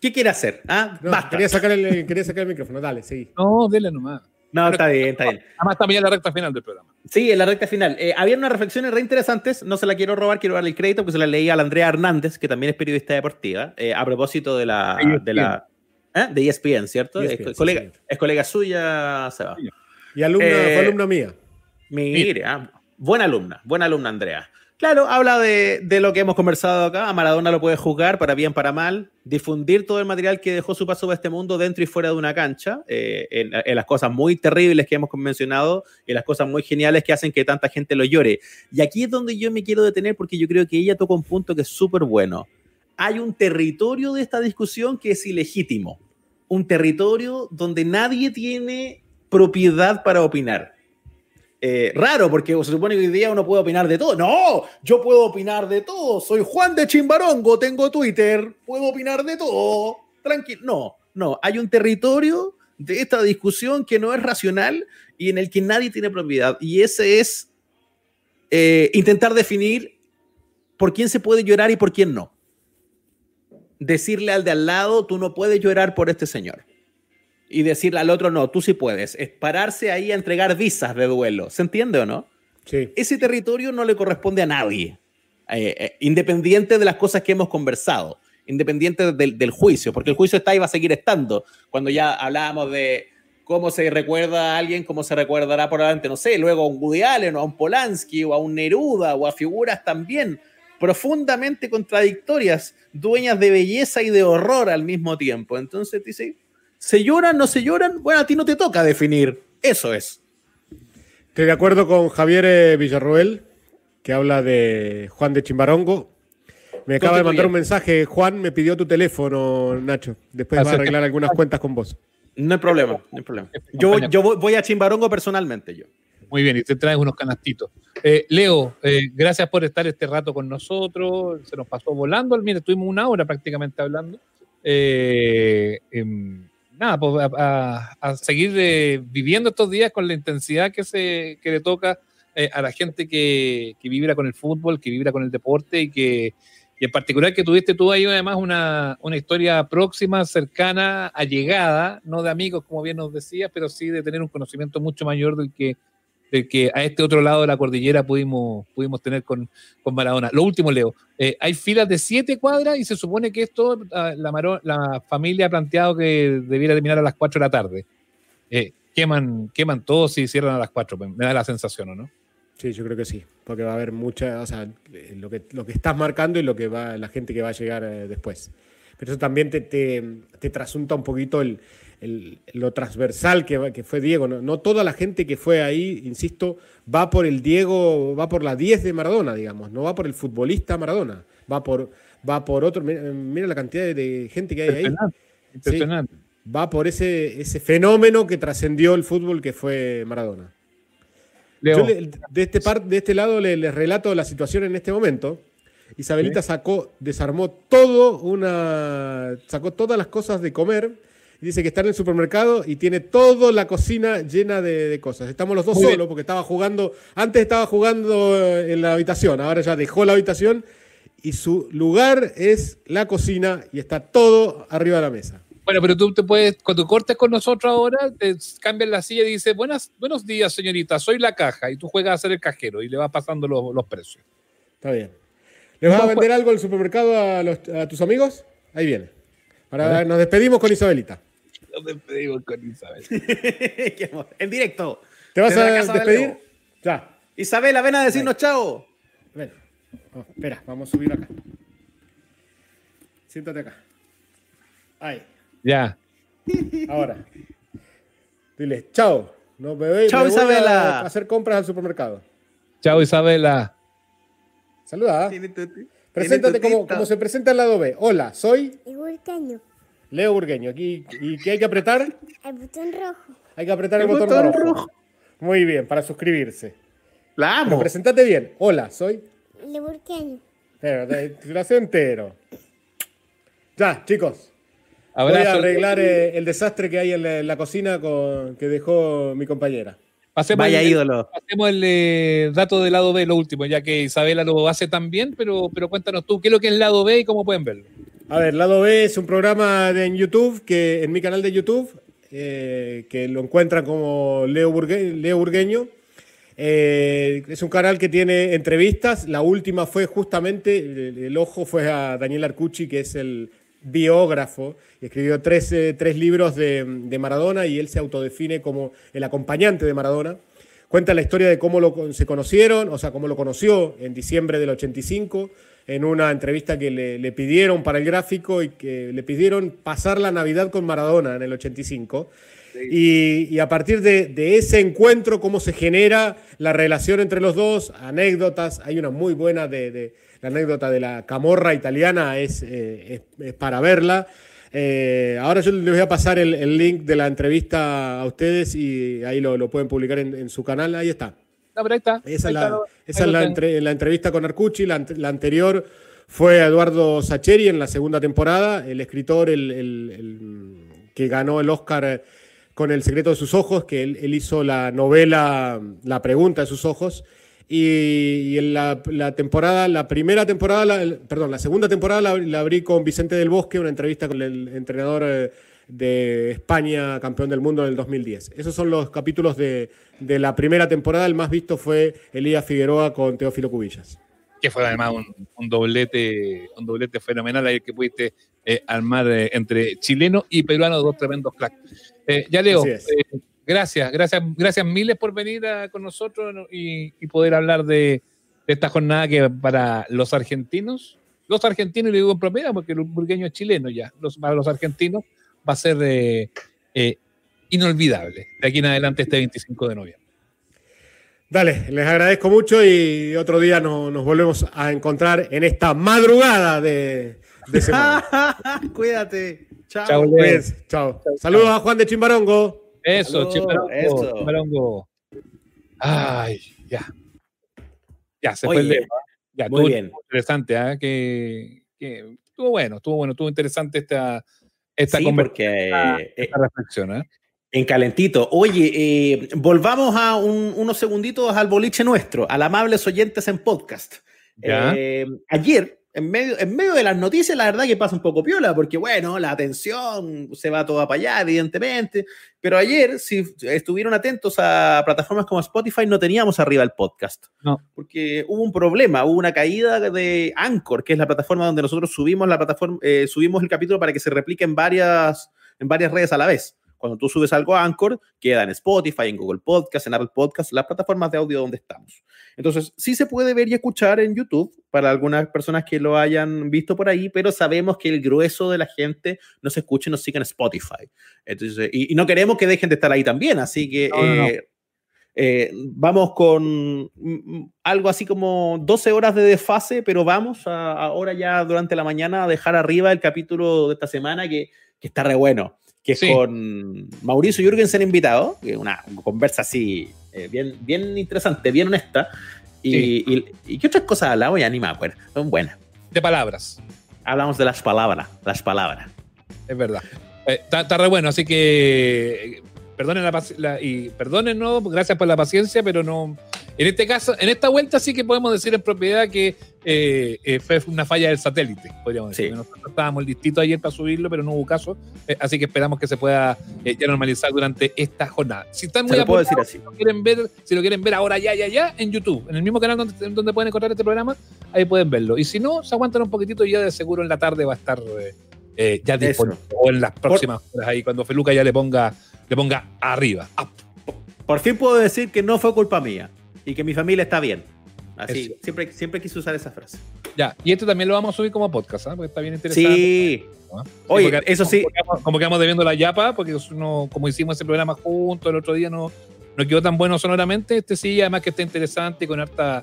Speaker 2: ¿Qué quiere hacer? ¿Ah?
Speaker 3: No,
Speaker 2: Basta.
Speaker 3: quería sacar el, quería sacar el micrófono, dale, sí.
Speaker 1: No, dele nomás.
Speaker 2: No, está bien, está bien.
Speaker 1: Además, estamos ya en la recta final del programa.
Speaker 2: Sí, en la recta final. Eh, había unas reflexiones re interesantes, no se la quiero robar, quiero darle el crédito porque se la leí a la Andrea Hernández, que también es periodista deportiva, eh, a propósito de la...
Speaker 1: ESPN.
Speaker 2: De, la ¿eh? de ESPN, ¿cierto?
Speaker 3: ESPN,
Speaker 2: es,
Speaker 3: sí,
Speaker 2: colega, es colega suya, Seba.
Speaker 1: Sí.
Speaker 3: Y alumna,
Speaker 2: Eh,
Speaker 3: fue alumna mía.
Speaker 2: Mire, ah, buena alumna, buena alumna Andrea. Claro, habla de, de lo que hemos conversado acá. A Maradona lo puede juzgar para bien, para mal. Difundir todo el material que dejó su paso por este mundo dentro y fuera de una cancha. eh, en, en las cosas muy terribles que hemos mencionado y las cosas muy geniales que hacen que tanta gente lo llore. Y aquí es donde yo me quiero detener porque yo creo que ella toca un punto que es súper bueno. Hay un territorio de esta discusión que es ilegítimo. Un territorio donde nadie tiene propiedad para opinar. Eh, raro, porque se supone que hoy día uno puede opinar de todo. No, yo puedo opinar de todo. Soy Juan de Chimbarongo, tengo Twitter, puedo opinar de todo. Tranquilo. No, no. Hay un territorio de esta discusión que no es racional y en el que nadie tiene propiedad. Y ese es eh, intentar definir por quién se puede llorar y por quién no. Decirle al de al lado, tú no puedes llorar por este señor y decirle al otro, no, tú sí puedes. Es pararse ahí a entregar visas de duelo. ¿Se entiende o no?
Speaker 3: Sí.
Speaker 2: Ese territorio no le corresponde a nadie, eh, eh, independiente de las cosas que hemos conversado, independiente del, del juicio, porque el juicio está y va a seguir estando. Cuando ya hablábamos de cómo se recuerda a alguien, cómo se recordará por adelante, no sé, luego a un Woody Allen o a un Polanski o a un Neruda o a figuras también profundamente contradictorias, dueñas de belleza y de horror al mismo tiempo. Entonces dice, ¿se lloran, no se lloran? Bueno, a ti no te toca definir. Eso es.
Speaker 3: Estoy de acuerdo con Javier eh, Villarroel, que habla de Juan de Chimbarongo. Me acaba de mandar
Speaker 2: bien.
Speaker 3: un mensaje. Juan me pidió tu teléfono, Nacho. Después va a arreglar algunas cuentas con vos.
Speaker 2: No hay problema, no hay problema. Yo, yo voy, voy a Chimbarongo personalmente, yo.
Speaker 1: Muy bien, y te traes unos canastitos. Eh, Leo, eh, gracias por estar este rato con nosotros. Se nos pasó volando. Mira, estuvimos una hora prácticamente hablando. Eh, em, nada, pues a, seguir eh, viviendo estos días con la intensidad que, se, que le toca eh, a la gente que, que vibra con el fútbol, que vibra con el deporte y que y en particular que tuviste tú ahí además una, una historia próxima, cercana, allegada, no de amigos como bien nos decías, pero sí de tener un conocimiento mucho mayor del que, del que a este otro lado de la cordillera pudimos, pudimos tener con, con Maradona. Lo último, Leo, eh, hay filas de siete cuadras y se supone que esto, ah, la, la familia ha planteado que debiera terminar a las 4 de la tarde. Eh, queman, queman todo si cierran a las 4, me da la sensación, ¿o no?
Speaker 3: Sí, yo creo que sí. Porque va a haber mucha. O sea, eh, lo que, lo que estás marcando y lo que va la gente que va a llegar después. Pero eso también te, te trasunta un poquito el, el- lo transversal que, fue Diego. ¿no? no toda la gente que fue ahí, insisto, va por el Diego, va por la 10 de Maradona, digamos. No va por el futbolista Maradona. Va por, va por otro. Mira, mira la cantidad de, de gente que hay ahí.
Speaker 1: Impresionante. impresionante.
Speaker 3: Va por ese, ese fenómeno que trascendió el fútbol que fue Maradona.
Speaker 1: Leo,
Speaker 3: Yo le- de, este par- de este lado le- les relato la situación en este momento. Isabelita sacó, desarmó todo una. sacó todas las cosas de comer. Y dice que está en el supermercado y tiene toda la cocina llena de, de cosas. Estamos los dos
Speaker 1: Muy bien.
Speaker 3: solos porque estaba jugando. Antes estaba jugando eh, en la habitación, ahora ya dejó la habitación y su lugar es la cocina y está todo arriba de la mesa.
Speaker 1: Bueno, pero tú te puedes, cuando cortes con nosotros ahora, te cambias la silla y dices, Buenas, buenos días, señorita, soy la caja, y tú juegas a ser el cajero y le vas pasando los, los precios.
Speaker 3: Está bien. ¿Le vas a vender algo al supermercado a, los- a tus amigos? Ahí viene. Ahora
Speaker 1: A ver.
Speaker 3: nos despedimos con Isabelita.
Speaker 1: Nos despedimos con Isabel.
Speaker 2: Qué amor. en directo.
Speaker 3: ¿Te vas a
Speaker 2: de
Speaker 3: despedir?
Speaker 2: Leo.
Speaker 3: Ya.
Speaker 2: Isabela, ven a decirnos chao.
Speaker 3: Ven. Oh, espera, vamos a subir acá. Siéntate acá. Ahí.
Speaker 1: Ya.
Speaker 3: Ahora. Dile, chao. No me voy,
Speaker 2: Chao,
Speaker 3: me voy
Speaker 2: Isabela.
Speaker 3: a hacer compras al supermercado.
Speaker 1: Chao, Isabela.
Speaker 3: Saluda. Preséntate como, se presenta al lado B. Hola, soy
Speaker 6: Igualcaño.
Speaker 3: Leo Burgueño. Aquí, ¿Y qué hay que apretar?
Speaker 6: El botón rojo.
Speaker 3: Hay que apretar el,
Speaker 2: El
Speaker 3: botón,
Speaker 2: botón
Speaker 3: rojo.
Speaker 2: rojo.
Speaker 3: Muy bien, para suscribirse.
Speaker 2: La
Speaker 3: Pero
Speaker 2: amo.
Speaker 3: presentate bien. Hola, soy. Pero, te lo hace entero. Ya, chicos. Voy a arreglar eh, el desastre que hay en la, en la cocina con, que dejó mi compañera.
Speaker 1: Pasemos
Speaker 2: Vaya
Speaker 1: el,
Speaker 2: ídolo.
Speaker 1: Pasemos el eh, dato del lado B, lo último, ya que Isabela lo hace tan bien, pero, pero cuéntanos tú, ¿qué es lo que es el lado B y cómo pueden verlo?
Speaker 3: A ver, Lado B es un programa de, en YouTube, que en mi canal de YouTube, eh, que lo encuentran como Leo, Burgue- Leo Burgueño. Eh, es un canal que tiene entrevistas. La última fue justamente, el, ojo fue a Daniel Arcucci, que es el biógrafo. Escribió tres, eh, tres libros de, de Maradona y él se autodefine como el acompañante de Maradona. Cuenta la historia de cómo lo, se conocieron, o sea, cómo lo conoció en diciembre del 85, en una entrevista que le, le pidieron para el gráfico y que le pidieron pasar la Navidad con Maradona en el 85. Y, y a partir de, de ese encuentro, cómo se genera la relación entre los dos, anécdotas, hay una muy buena de, de- la anécdota de la camorra italiana, es, eh, es- es para verla. Eh, ahora yo les voy a pasar el, el link de la entrevista a ustedes y ahí lo, lo pueden publicar en, en su canal, ahí está.
Speaker 1: No, pero ahí está.
Speaker 3: Esa es
Speaker 1: Ahí
Speaker 3: la,
Speaker 1: está, lo-
Speaker 3: esa es la, entre- la entrevista con Arcucci. La, la anterior fue a Eduardo Sacheri en la segunda temporada, el escritor el, el- el que ganó el Oscar con El secreto de sus ojos, que él, él hizo la novela La pregunta de sus ojos. Y, y en la, la temporada, la primera temporada, la- perdón, la segunda temporada la, la abrí con Vicente del Bosque, una entrevista con el entrenador eh, de España, campeón del mundo en el 2010. Esos son los capítulos de, de la primera temporada. El más visto fue Elías Figueroa con Teófilo Cubillas.
Speaker 1: que fue además un, un doblete un doblete fenomenal ahí que pudiste eh, armar eh, entre chileno y peruano, dos tremendos cracks. Eh, ya Leo, eh, gracias, gracias, gracias miles por venir a- con nosotros ¿no? y, y poder hablar de, de esta jornada que para los argentinos, los argentinos, y le digo en propiedad porque el burgueño es chileno ya, los, para los argentinos va a ser eh, eh, inolvidable de aquí en adelante este 25 de noviembre.
Speaker 3: Dale, les agradezco mucho y otro día nos, nos volvemos a encontrar en esta madrugada de, de semana.
Speaker 2: Cuídate. Chao.
Speaker 1: Chao.
Speaker 3: Cuídense, chao. Saludos a Juan de Chimbarongo.
Speaker 1: Eso,
Speaker 2: Saludos,
Speaker 1: Chimarongo,
Speaker 2: eso.
Speaker 1: Chimarongo. Ay, ya. Ya, se
Speaker 2: Oye,
Speaker 1: fue el ¿ah? Ya,
Speaker 2: muy
Speaker 1: estuvo
Speaker 2: bien.
Speaker 1: interesante, ¿ah? Que, que estuvo bueno, estuvo bueno, estuvo interesante esta, esta
Speaker 2: Sí,
Speaker 1: conversación,
Speaker 2: porque
Speaker 1: esta,
Speaker 2: eh,
Speaker 1: reflexión, ¿ah?
Speaker 2: en calentito. Oye, eh, volvamos a un- unos segunditos al boliche nuestro, al amables oyentes en podcast. Eh, ayer, en medio, en medio de las noticias, la verdad que pasa un poco piola, porque bueno, la atención se va toda para allá, evidentemente. Pero ayer, si estuvieron atentos a plataformas como Spotify, no teníamos arriba el podcast.
Speaker 1: No.
Speaker 2: Porque hubo un problema, hubo una caída de Anchor, que es la plataforma donde nosotros subimos la plataforma, eh, subimos el capítulo para que se replique en varias, en varias redes a la vez. Cuando tú subes algo a Anchor, queda en Spotify, en Google Podcast, en Apple Podcast, las plataformas de audio donde estamos. Entonces, sí se puede ver y escuchar en YouTube para algunas personas que lo hayan visto por ahí, pero sabemos que el grueso de la gente nos escucha y nos sigue en Spotify. Entonces, y, y no queremos que dejen de estar ahí también, así que
Speaker 1: No, no, no.
Speaker 2: eh, eh, vamos con mm, mm, algo así como 12 horas de desfase, pero vamos a- ahora ya durante la mañana a dejar arriba el capítulo de esta semana que, que está re bueno, que es
Speaker 1: Sí.
Speaker 2: con Mauricio Jürgensen invitado, que una conversa así eh, bien, bien interesante, bien honesta. Y,
Speaker 1: Sí.
Speaker 2: y, y qué otras cosas hablamos? Ya ni me acuerdo, son buenas.
Speaker 1: De palabras,
Speaker 2: Hablamos de las palabras, las palabras.
Speaker 1: es verdad. Eh, Está está re bueno, así que eh, perdonen la, la- y perdonen, no, gracias por la paciencia, pero no. En este caso, en esta vuelta sí que podemos decir en propiedad que eh, eh, fue una falla del satélite, podríamos decir.
Speaker 2: Sí.
Speaker 1: Nosotros estábamos listitos ayer para subirlo, pero no hubo caso, eh, así que esperamos que se pueda ya normalizar durante esta jornada. Si están muy apurados,
Speaker 2: decir así.
Speaker 1: si lo quieren ver, si lo quieren ver ahora ya, ya, ya, en YouTube, en el mismo canal donde, donde pueden encontrar este programa, ahí pueden verlo. Y si no, se aguantan un poquito y ya de seguro en la tarde va a estar ya disponible. O en las próximas horas ahí, cuando Feluca ya le ponga, le ponga arriba. up.
Speaker 2: Por fin puedo decir que no fue culpa mía y que mi familia está bien. Así,
Speaker 1: Eso.
Speaker 2: siempre, siempre quise usar esa frase.
Speaker 1: Ya, y este también lo vamos a subir como podcast, ¿ah? porque está bien interesante.
Speaker 2: Sí.
Speaker 1: ¿no?
Speaker 2: Oye,
Speaker 1: porque
Speaker 2: eso sí.
Speaker 1: Como quedamos, como quedamos debiendo la yapa, porque no, como hicimos ese programa juntos el otro día, no, no quedó tan bueno sonoramente. Este sí, además que está interesante con harta,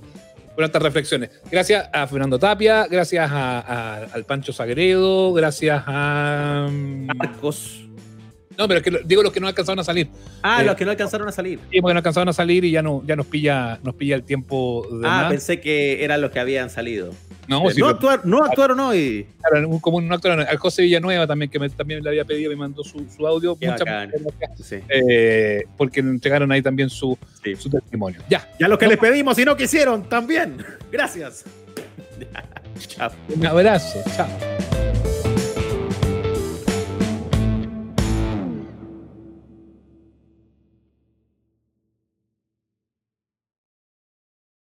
Speaker 1: con hartas reflexiones. Gracias a Fernando Tapia, gracias a- a- al Pancho Sagredo, gracias a. mm,
Speaker 2: Marcos.
Speaker 1: No, pero es que digo los que no alcanzaron a salir.
Speaker 2: Ah,
Speaker 1: Eh,
Speaker 2: los que no alcanzaron a salir.
Speaker 1: Sí, porque no alcanzaron a salir y ya, no, ya nos, pilla, nos pilla el tiempo de
Speaker 2: Ah,
Speaker 1: más.
Speaker 2: pensé que eran los que habían salido.
Speaker 1: No,
Speaker 2: Eh,
Speaker 1: sí,
Speaker 2: no, actuar- no actuaron hoy.
Speaker 1: Claro, un, como un actor, al José Villanueva también, que me- también le había pedido, me mandó su, su audio. Muchas gracias,
Speaker 2: Sí.
Speaker 1: eh, porque entregaron ahí también su,
Speaker 2: Sí.
Speaker 1: su testimonio. Ya,
Speaker 2: Ya los que les pedimos y no quisieron también. Gracias. Chao.
Speaker 1: un abrazo. Chao.